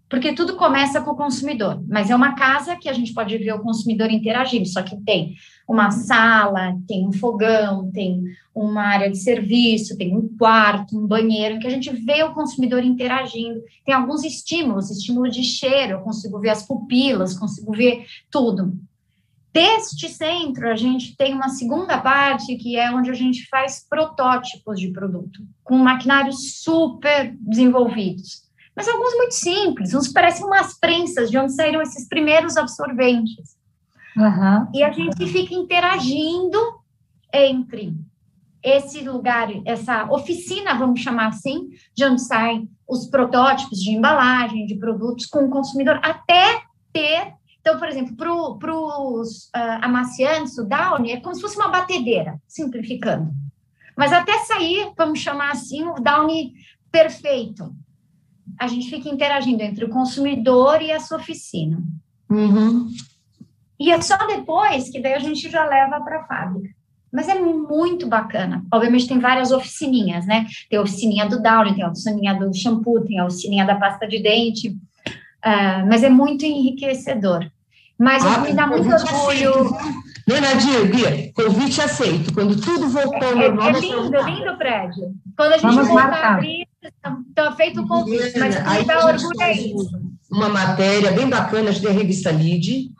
porque tudo começa com o consumidor, mas é uma casa que a gente pode ver o consumidor interagindo, só que tem uma sala, tem um fogão, tem uma área de serviço, tem um quarto, um banheiro, que a gente vê o consumidor interagindo. Tem alguns estímulos, estímulo de cheiro, eu consigo ver as pupilas, consigo ver tudo. Deste centro, a gente tem uma segunda parte, que é onde a gente faz protótipos de produto, com maquinários super desenvolvidos mas alguns muito simples, uns parecem umas prensas de onde saíram esses primeiros absorventes. Uhum. E a gente fica interagindo entre esse lugar, essa oficina, vamos chamar assim, de onde saem os protótipos de embalagem, de produtos com o consumidor, até ter. Então, por exemplo, para os uh, amaciantes, o Downy é como se fosse uma batedeira, simplificando. Mas até sair, vamos chamar assim, o Downy perfeito a gente fica interagindo entre o consumidor e essa oficina. Uhum. E é só depois que daí a gente já leva para a fábrica. Mas é muito bacana. Obviamente tem várias oficininhas, né? Tem a oficininha do Downy, tem a oficininha do shampoo, tem a oficininha da pasta de dente. Uh, mas é muito enriquecedor. Mas ah, me dá muito orgulho. Né, Nadir? Convite aceito. Quando tudo voltou ao é, normal... É lindo, lindo o prédio. Quando a gente Vamos voltar marcar. a abrir, está feito o convite, mas o dá orgulho é isso. Uma matéria bem bacana, acho que é a revista LID.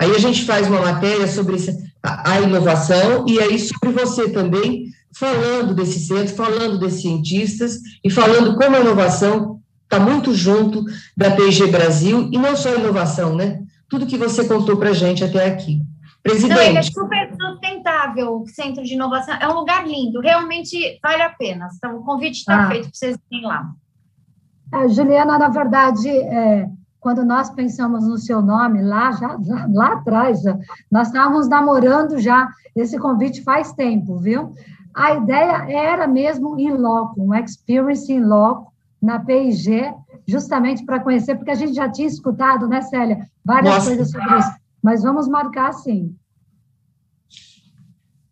Aí a gente faz uma matéria sobre a, a inovação e aí sobre você também, falando desse centro, falando desses cientistas e falando como a inovação está muito junto da PG Brasil e não só a inovação, né? Tudo que você contou para a gente até aqui. Presidente. Não, ele é super sustentável, o Centro de Inovação. É um lugar lindo, realmente vale a pena. Então, o convite está ah. feito para vocês irem lá. É, Juliana, na verdade, é, quando nós pensamos no seu nome, lá, já, lá, lá atrás, já, nós estávamos namorando já esse convite faz tempo, viu? A ideia era mesmo em loco, um experience in loco, na PIG, justamente para conhecer, porque a gente já tinha escutado, né, Célia, várias Nossa. coisas sobre isso mas vamos marcar sim.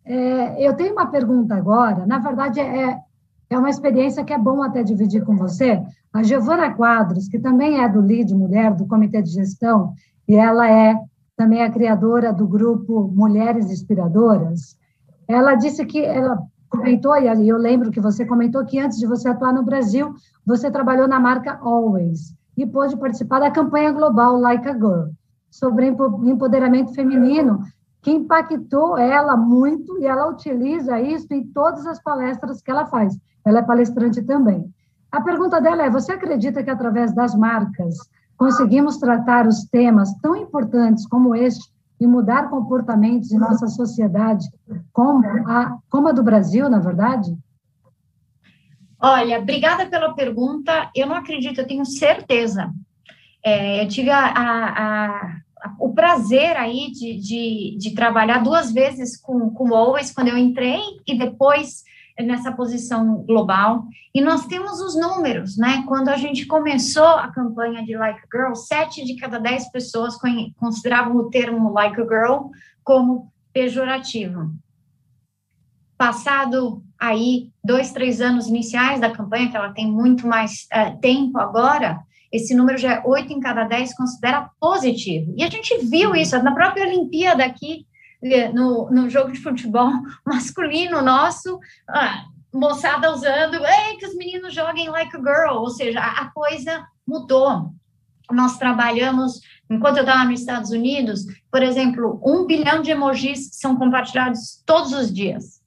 É, eu tenho uma pergunta agora, na verdade é, é uma experiência que é bom até dividir com você. A Giovana Quadros, que também é do LID Mulher, do Comitê de Gestão, e ela é também a criadora do grupo Mulheres Inspiradoras, ela disse que ela comentou, e eu lembro que você comentou que antes de você atuar no Brasil, você trabalhou na marca Always e pôde participar da campanha global Like a Girl sobre empoderamento feminino, que impactou ela muito e ela utiliza isso em todas as palestras que ela faz. Ela é palestrante também. A pergunta dela é: você acredita que através das marcas conseguimos tratar os temas tão importantes como este e mudar comportamentos em nossa sociedade, como a, como a do Brasil, na verdade? Olha, obrigada pela pergunta. Eu não acredito, eu tenho certeza. É, eu tive a, a, a o prazer aí de, de, de, trabalhar duas vezes com, com o Always, quando eu entrei, e depois nessa posição global. E nós temos os números, né? Quando a gente começou a campanha de Like a Girl, sete de cada dez pessoas consideravam o termo Like a Girl como pejorativo. Passado aí dois, três anos iniciais da campanha, que ela tem muito mais uh, tempo agora, esse número já é oito em cada dez considera positivo. E a gente viu isso na própria Olimpíada aqui, eh, no, no jogo de futebol <laughs> masculino nosso, moçada usando, ei, que os meninos joguem like a girl, ou seja, a, a coisa mudou. Nós trabalhamos, enquanto eu estava nos Estados Unidos, por exemplo, um bilhão de emojis são compartilhados todos os dias.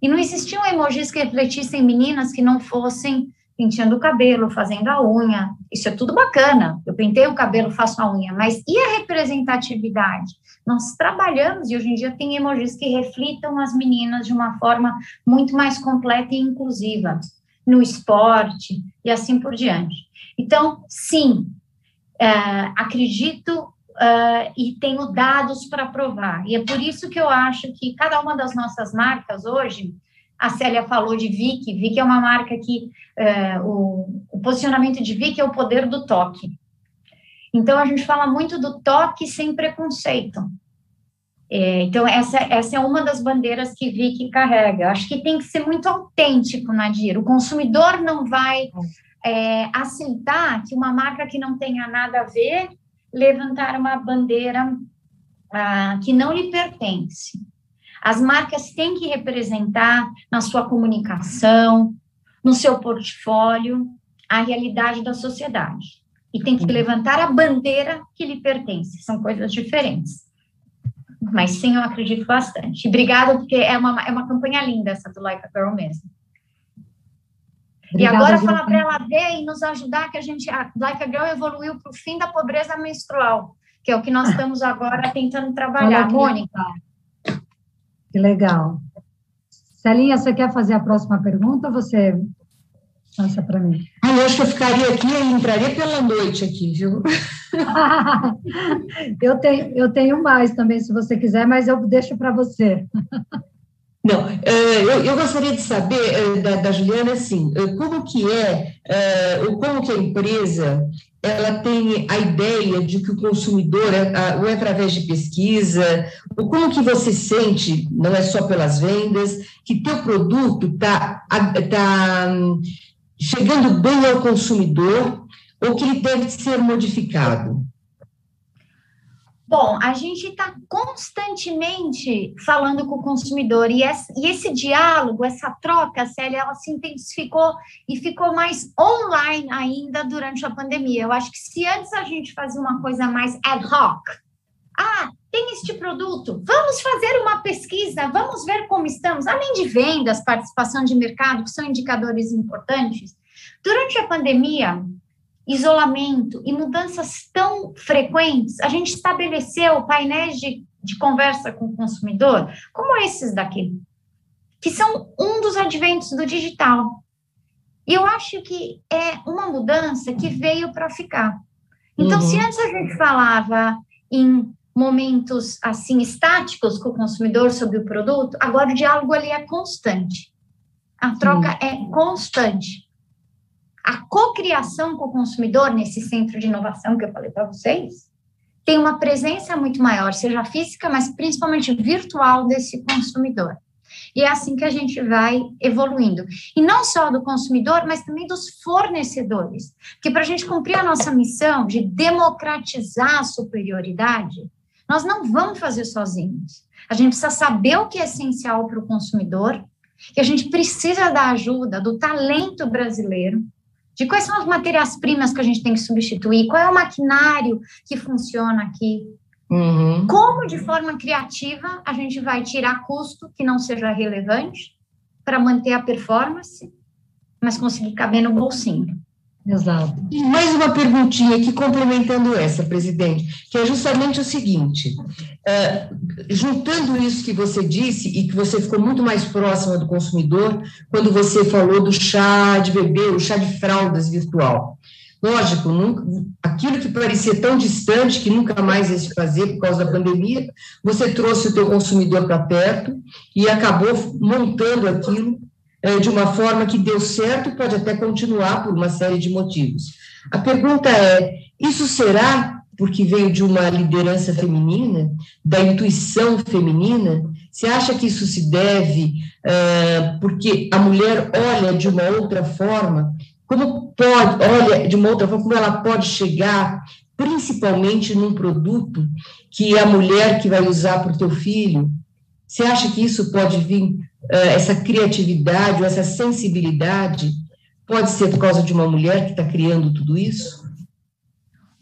E não existiam emojis que refletissem meninas que não fossem penteando o cabelo, fazendo a unha. Isso é tudo bacana. Eu pentei o cabelo, faço a unha, mas e a representatividade? Nós trabalhamos e hoje em dia tem emojis que reflitam as meninas de uma forma muito mais completa e inclusiva no esporte e assim por diante. Então, sim, é, acredito Uh, e tenho dados para provar. E é por isso que eu acho que cada uma das nossas marcas hoje a Célia falou de Vic, Vic é uma marca que é, o, o, posicionamento de Vic é o poder do toque. Então, a gente fala muito do toque sem preconceito. É, então, essa, essa é uma das bandeiras que Vic carrega. Acho que tem que ser muito autêntico, Nadir. O consumidor não vai é, aceitar que uma marca que não tenha nada a ver levantar uma bandeira ah, que não lhe pertence. As marcas têm que representar na sua comunicação, no seu portfólio, a realidade da sociedade. E tem que uhum. levantar a bandeira que lhe pertence. São coisas diferentes. Mas sim, eu acredito bastante. Obrigada, porque é uma, é uma campanha linda essa do Like a Girl mesmo. Obrigada, e agora falar para ela ver e nos ajudar que a gente, a Like a Girl evoluiu para o fim da pobreza menstrual, que é o que nós estamos agora tentando trabalhar. Mônica. Que legal. Celinha, você quer fazer a próxima pergunta ou você passa para mim? Ah, eu acho que eu ficaria aqui e entraria pela noite aqui, viu? <laughs> eu, tenho, eu tenho mais também, se você quiser, mas eu deixo para você. Não, é, eu, gostaria de saber é, da, Juliana, assim, é, como que é, ou como que a empresa ela tem a ideia de que o consumidor, ou através de pesquisa, ou como que você sente, não é só pelas vendas, que teu produto está tá chegando bem ao consumidor, ou que ele deve ser modificado? Bom, a gente está constantemente falando com o consumidor e esse, diálogo, essa troca, Célia, ela se intensificou e ficou mais online ainda durante a pandemia. Eu acho que se antes a gente fazia uma coisa mais ad hoc, ah, tem este produto, vamos fazer uma pesquisa, vamos ver como estamos, além de vendas, participação de mercado, que são indicadores importantes. Durante a pandemia, isolamento e mudanças tão frequentes, a gente estabeleceu painéis de, de conversa com o consumidor, como esses daqui, que são um dos adventos do digital. E eu acho que é uma mudança que veio para ficar. Então, uhum. se antes a gente falava em momentos assim estáticos com o consumidor sobre o produto, agora o diálogo ali é constante. A troca Sim. é constante a cocriação com o consumidor nesse centro de inovação que eu falei para vocês tem uma presença muito maior, seja física, mas principalmente virtual desse consumidor. E é assim que a gente vai evoluindo. E não só do consumidor, mas também dos fornecedores. Porque para a gente cumprir a nossa missão de democratizar a superioridade, nós não vamos fazer sozinhos. A gente precisa saber o que é essencial para o consumidor, que a gente precisa da ajuda do talento brasileiro, de quais são as matérias-primas que a gente tem que substituir, qual é o maquinário que funciona aqui, uhum. como de forma criativa a gente vai tirar custo que não seja relevante para manter a performance, mas conseguir caber no bolsinho. Exato. E mais uma perguntinha aqui, complementando essa, presidente, que é justamente o seguinte: uh, juntando isso que você disse e que você ficou muito mais próxima do consumidor quando você falou do chá de bebê, o chá de fraldas virtual. Lógico, nunca, aquilo que parecia tão distante, que nunca mais ia se fazer por causa da pandemia, você trouxe o teu consumidor para perto e acabou montando aquilo de uma forma que deu certo pode até continuar por uma série de motivos. A pergunta é: isso será porque veio de uma liderança feminina, da intuição feminina? Você acha que isso se deve uh, porque a mulher olha de uma outra forma? Como pode, olha de uma outra forma, como ela pode chegar, principalmente num produto que a mulher que vai usar para o teu filho? Você acha que isso pode vir, essa criatividade, ou essa sensibilidade, pode ser por causa de uma mulher que está criando tudo isso?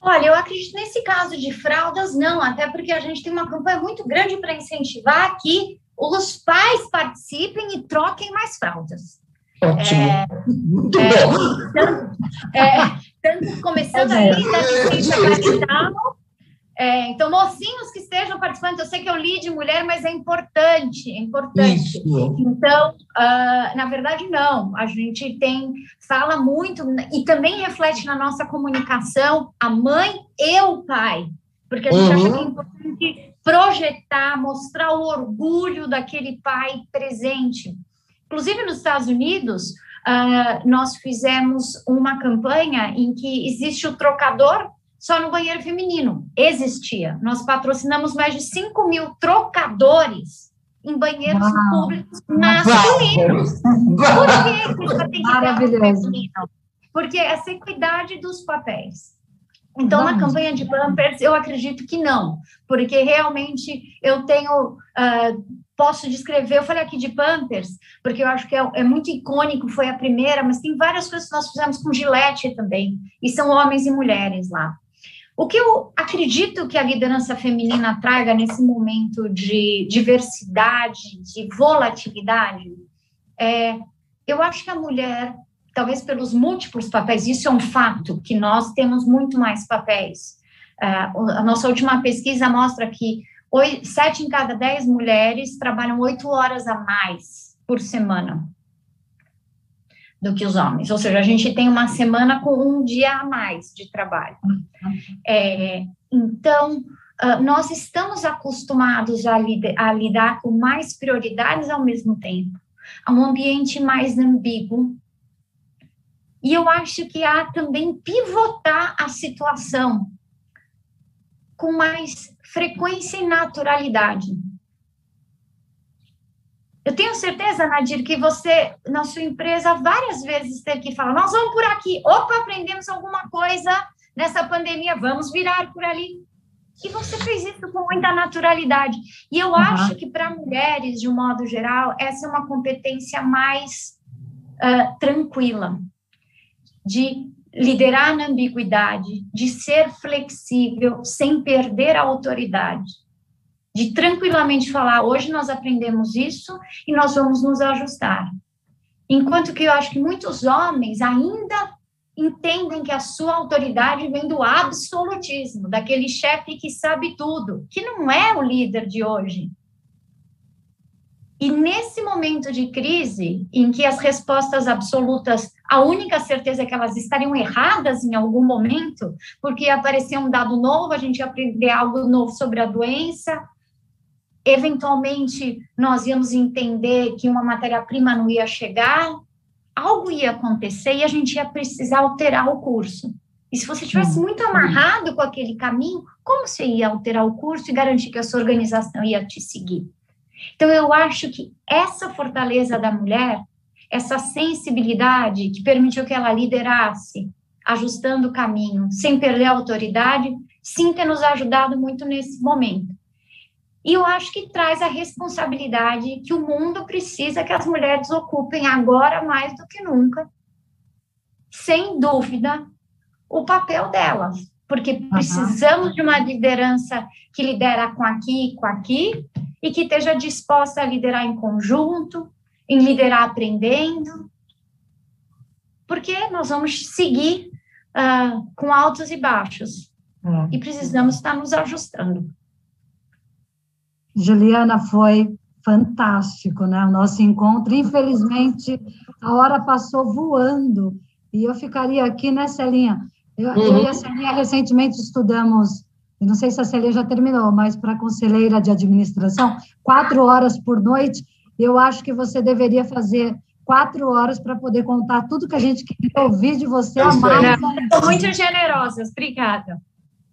Olha, eu acredito nesse caso de fraldas, não, até porque a gente tem uma campanha muito grande para incentivar que os pais participem e troquem mais fraldas. Ótimo. É, muito é, bom. Tanto, é, tanto começando aí da assistência é, então, mocinhos que estejam participando, eu sei que eu li de mulher, mas é importante, é importante. Isso. Então, uh, na verdade, não. A gente tem, fala muito, e também reflete na nossa comunicação a mãe e o pai, porque a gente uhum. acha que é importante projetar, mostrar o orgulho daquele pai presente. Inclusive, nos Estados Unidos, uh, nós fizemos uma campanha em que existe o trocador só no banheiro feminino. Existia. Nós patrocinamos mais de 5 mil trocadores em banheiros Uau. públicos masculinos. <laughs> Por que isso tem que feminino? Porque essa equidade dos papéis. Então, Vamos. na campanha de Pampers, eu acredito que não, porque realmente eu tenho, uh, posso descrever, eu falei aqui de Pampers, porque eu acho que é, é, muito icônico, foi a primeira, mas tem várias coisas que nós fizemos com Gillette também, e são homens e mulheres lá. O que eu acredito que a liderança feminina traga nesse momento de diversidade, de volatilidade, é, eu acho que a mulher, talvez pelos múltiplos papéis, isso é um fato, que nós temos muito mais papéis. É, a nossa última pesquisa mostra que oito, sete em cada dez mulheres trabalham oito horas a mais por semana do que os homens. Ou seja, a gente tem uma semana com um dia a mais de trabalho. É, então, uh, nós estamos acostumados a, a lidar com mais prioridades ao mesmo tempo, a um ambiente mais ambíguo. E eu acho que há também pivotar a situação com mais frequência e naturalidade. Eu tenho certeza, Nadir, que você, na sua empresa, várias vezes teve que falar: nós vamos por aqui, opa, aprendemos alguma coisa nessa pandemia, vamos virar por ali. E você fez isso com muita naturalidade. E eu uhum. acho que para mulheres, de um modo geral, essa é uma competência mais uh, tranquila, de liderar na ambiguidade, de ser flexível sem perder a autoridade de tranquilamente falar, hoje nós aprendemos isso e nós vamos nos ajustar. Enquanto que eu acho que muitos homens ainda entendem que a sua autoridade vem do absolutismo, daquele chefe que sabe tudo, que não é o líder de hoje. E nesse momento de crise, em que as respostas absolutas, a única certeza é que elas estariam erradas em algum momento, porque apareceu um dado novo, a gente ia aprender algo novo sobre a doença, eventualmente nós íamos entender que uma matéria-prima não ia chegar, algo ia acontecer e a gente ia precisar alterar o curso. E se você tivesse muito amarrado com aquele caminho, como você ia alterar o curso e garantir que a sua organização ia te seguir? Então, eu acho que essa fortaleza da mulher, essa sensibilidade que permitiu que ela liderasse, ajustando o caminho, sem perder a autoridade, sim tem nos ajudado muito nesse momento. E eu acho que traz a responsabilidade que o mundo precisa que as mulheres ocupem agora mais do que nunca, sem dúvida, o papel delas, porque precisamos de uma liderança que lidera com aqui e com aqui, e que esteja disposta a liderar em conjunto, em liderar aprendendo, porque nós vamos seguir uh, com altos e baixos, é. e precisamos estar nos ajustando. Juliana, foi fantástico, né? O nosso encontro. Infelizmente, a hora passou voando e eu ficaria aqui nessa linha Eu, uhum. eu e a Celia recentemente estudamos, não sei se a Celia já terminou, mas para conselheira de administração, quatro horas por noite, eu acho que você deveria fazer quatro horas para poder contar tudo que a gente queria ouvir de você. É muito generosas, obrigada.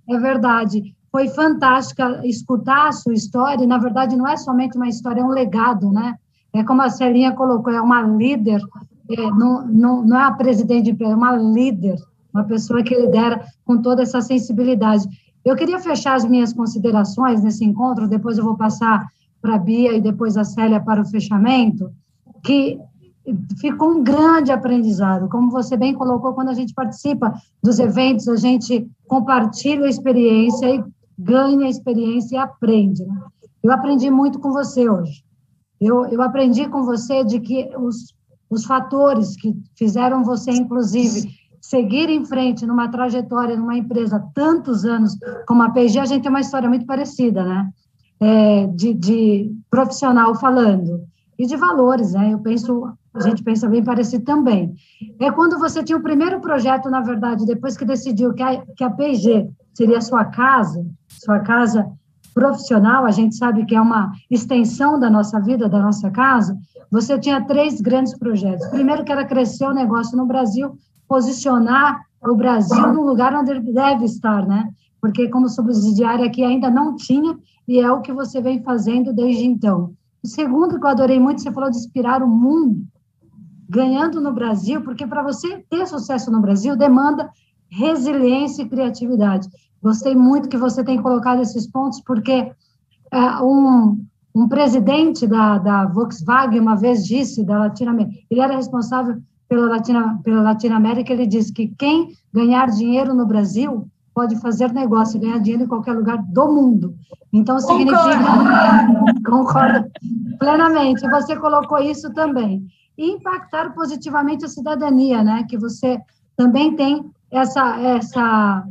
É verdade. Foi fantástica escutar a sua história, e, na verdade, não é somente uma história, é um legado, né? É como a Celinha colocou, é uma líder, é, não, não, não é a presidente de empresa, é uma líder, uma pessoa que lidera com toda essa sensibilidade. Eu queria fechar as minhas considerações nesse encontro, depois eu vou passar para a Bia e depois a Célia para o fechamento, que ficou um grande aprendizado. Como você bem colocou, quando a gente participa dos eventos, a gente compartilha a experiência e ganha experiência e aprende. Né? Eu aprendi muito com você hoje. Eu, eu aprendi com você de que os, os fatores que fizeram você, inclusive, seguir em frente numa trajetória numa empresa tantos anos como a P&G, a gente tem uma história muito parecida, né? É, de, de profissional falando e de valores, né? Eu penso a gente pensa bem parecido também. É quando você tinha o primeiro projeto, na verdade, depois que decidiu que a, que a P&G seria sua casa, sua casa profissional, a gente sabe que é uma extensão da nossa vida, da nossa casa, você tinha três grandes projetos. Primeiro, que era crescer o negócio no Brasil, posicionar o Brasil no lugar onde ele deve estar, né? Porque como subsidiária aqui ainda não tinha, e é o que você vem fazendo desde então. O segundo que eu adorei muito, você falou de inspirar o mundo ganhando no Brasil, porque para você ter sucesso no Brasil demanda resiliência e criatividade. Gostei muito que você tem colocado esses pontos, porque é, um, um presidente da, da Volkswagen uma vez disse, da Latinoamérica, ele era responsável pela, Latina, pela Latinoamérica, ele disse que quem ganhar dinheiro no Brasil pode fazer negócio, ganhar dinheiro em qualquer lugar do mundo. Então, significa... Concordo <laughs> plenamente. Você colocou isso também e impactar positivamente a cidadania, né? Que você também tem essa, essa,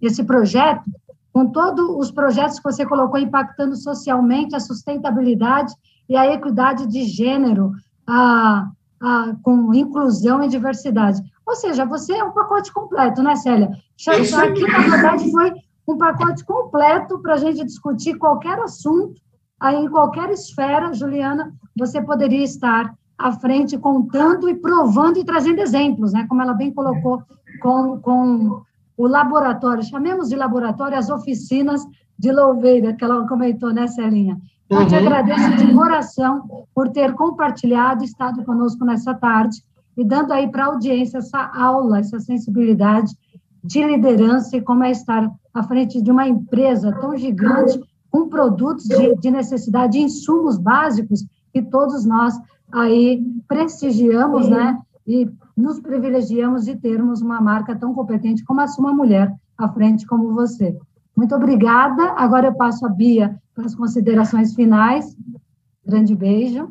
esse projeto, com todos os projetos que você colocou impactando socialmente a sustentabilidade e a equidade de gênero, a, a, com inclusão e diversidade. Ou seja, você é um pacote completo, né, Célia? Isso aqui, na verdade, foi um pacote completo para a gente discutir qualquer assunto, aí em qualquer esfera, Juliana, você poderia estar à frente contando e provando e trazendo exemplos, né? Como ela bem colocou com, com o laboratório, chamemos de laboratório as oficinas de Louveira, que ela comentou, né, Celinha? Então, uhum. te agradeço de coração por ter compartilhado, estado conosco nessa tarde e dando aí para a audiência essa aula, essa sensibilidade de liderança e como é estar à frente de uma empresa tão gigante, com produtos de, de necessidade, de insumos básicos que todos nós aí prestigiamos, né, e nos privilegiamos de termos uma marca tão competente como a sua mulher à frente como você. Muito obrigada. Agora eu passo a Bia para as considerações finais. Grande beijo.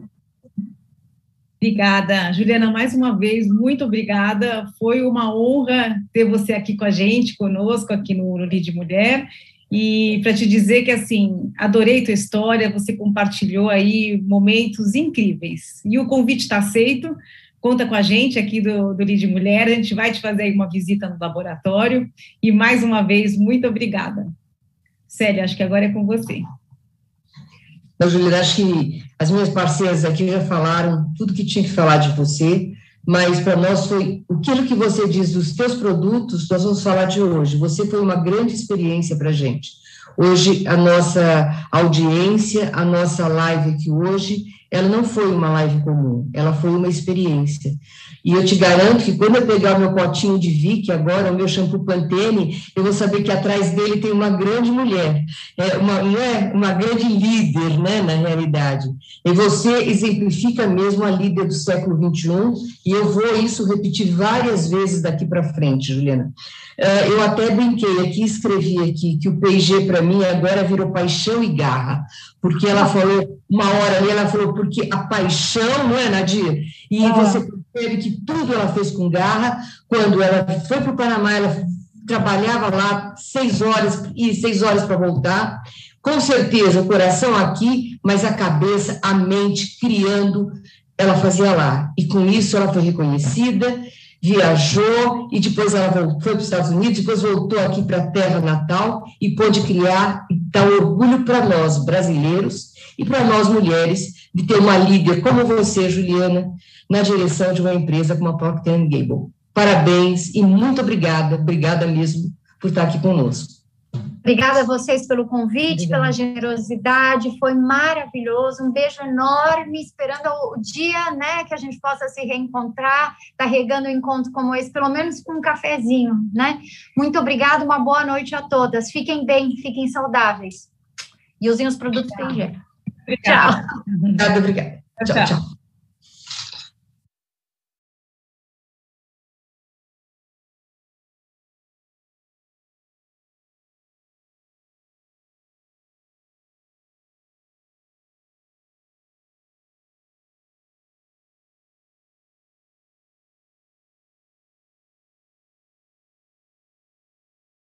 Obrigada, Juliana, mais uma vez, muito obrigada. Foi uma honra ter você aqui com a gente, conosco, aqui no, Lide Mulher. E para te dizer que, assim, adorei tua história, você compartilhou aí momentos incríveis. E o convite está aceito, conta com a gente aqui do, do Lide Mulher, a gente vai te fazer aí uma visita no laboratório. E mais uma vez, muito obrigada. Célia, acho que agora é com você. Não, Juliana, acho que as minhas parceiras aqui já falaram tudo que tinha que falar de você mas para nós foi aquilo que você diz dos teus produtos, nós vamos falar de hoje. Você foi uma grande experiência para a gente. Hoje, a nossa audiência, a nossa live aqui hoje, ela não foi uma live comum, ela foi uma experiência. E eu te garanto que quando eu pegar o meu potinho de Vick agora, o meu shampoo Pantene, eu vou saber que atrás dele tem uma grande mulher, é uma, não é uma grande líder, né, na realidade. E você exemplifica mesmo a líder do século XXI, e eu vou isso repetir várias vezes daqui para frente, Juliana. Uh, eu até brinquei aqui, escrevi aqui, que o P&G para mim agora virou paixão e garra, porque ela falou, uma hora ali, ela falou, porque a paixão, não é, Nadir? E ah. você percebe que tudo ela fez com garra. Quando ela foi para o Panamá, ela trabalhava lá seis horas e seis horas para voltar. Com certeza, o coração aqui, mas a cabeça, a mente criando, ela fazia lá. E com isso ela foi reconhecida, viajou e depois ela foi para os Estados Unidos, depois voltou aqui para a terra natal e pôde criar e dar orgulho para nós, brasileiros, e para nós, mulheres, de ter uma líder como você, Juliana, na direção de uma empresa como a Procter Gamble. Parabéns e muito obrigada, obrigada mesmo por estar aqui conosco. Obrigada a vocês pelo convite, Obrigada. pela generosidade, foi maravilhoso. Um beijo enorme, esperando o dia, né, que a gente possa se reencontrar, carregando um encontro como esse, pelo menos com um cafezinho, né? Muito obrigada, uma boa noite a todas. Fiquem bem, fiquem saudáveis. E usem os produtos P&G. Tchau. Obrigada, obrigada. tchau. tchau. tchau.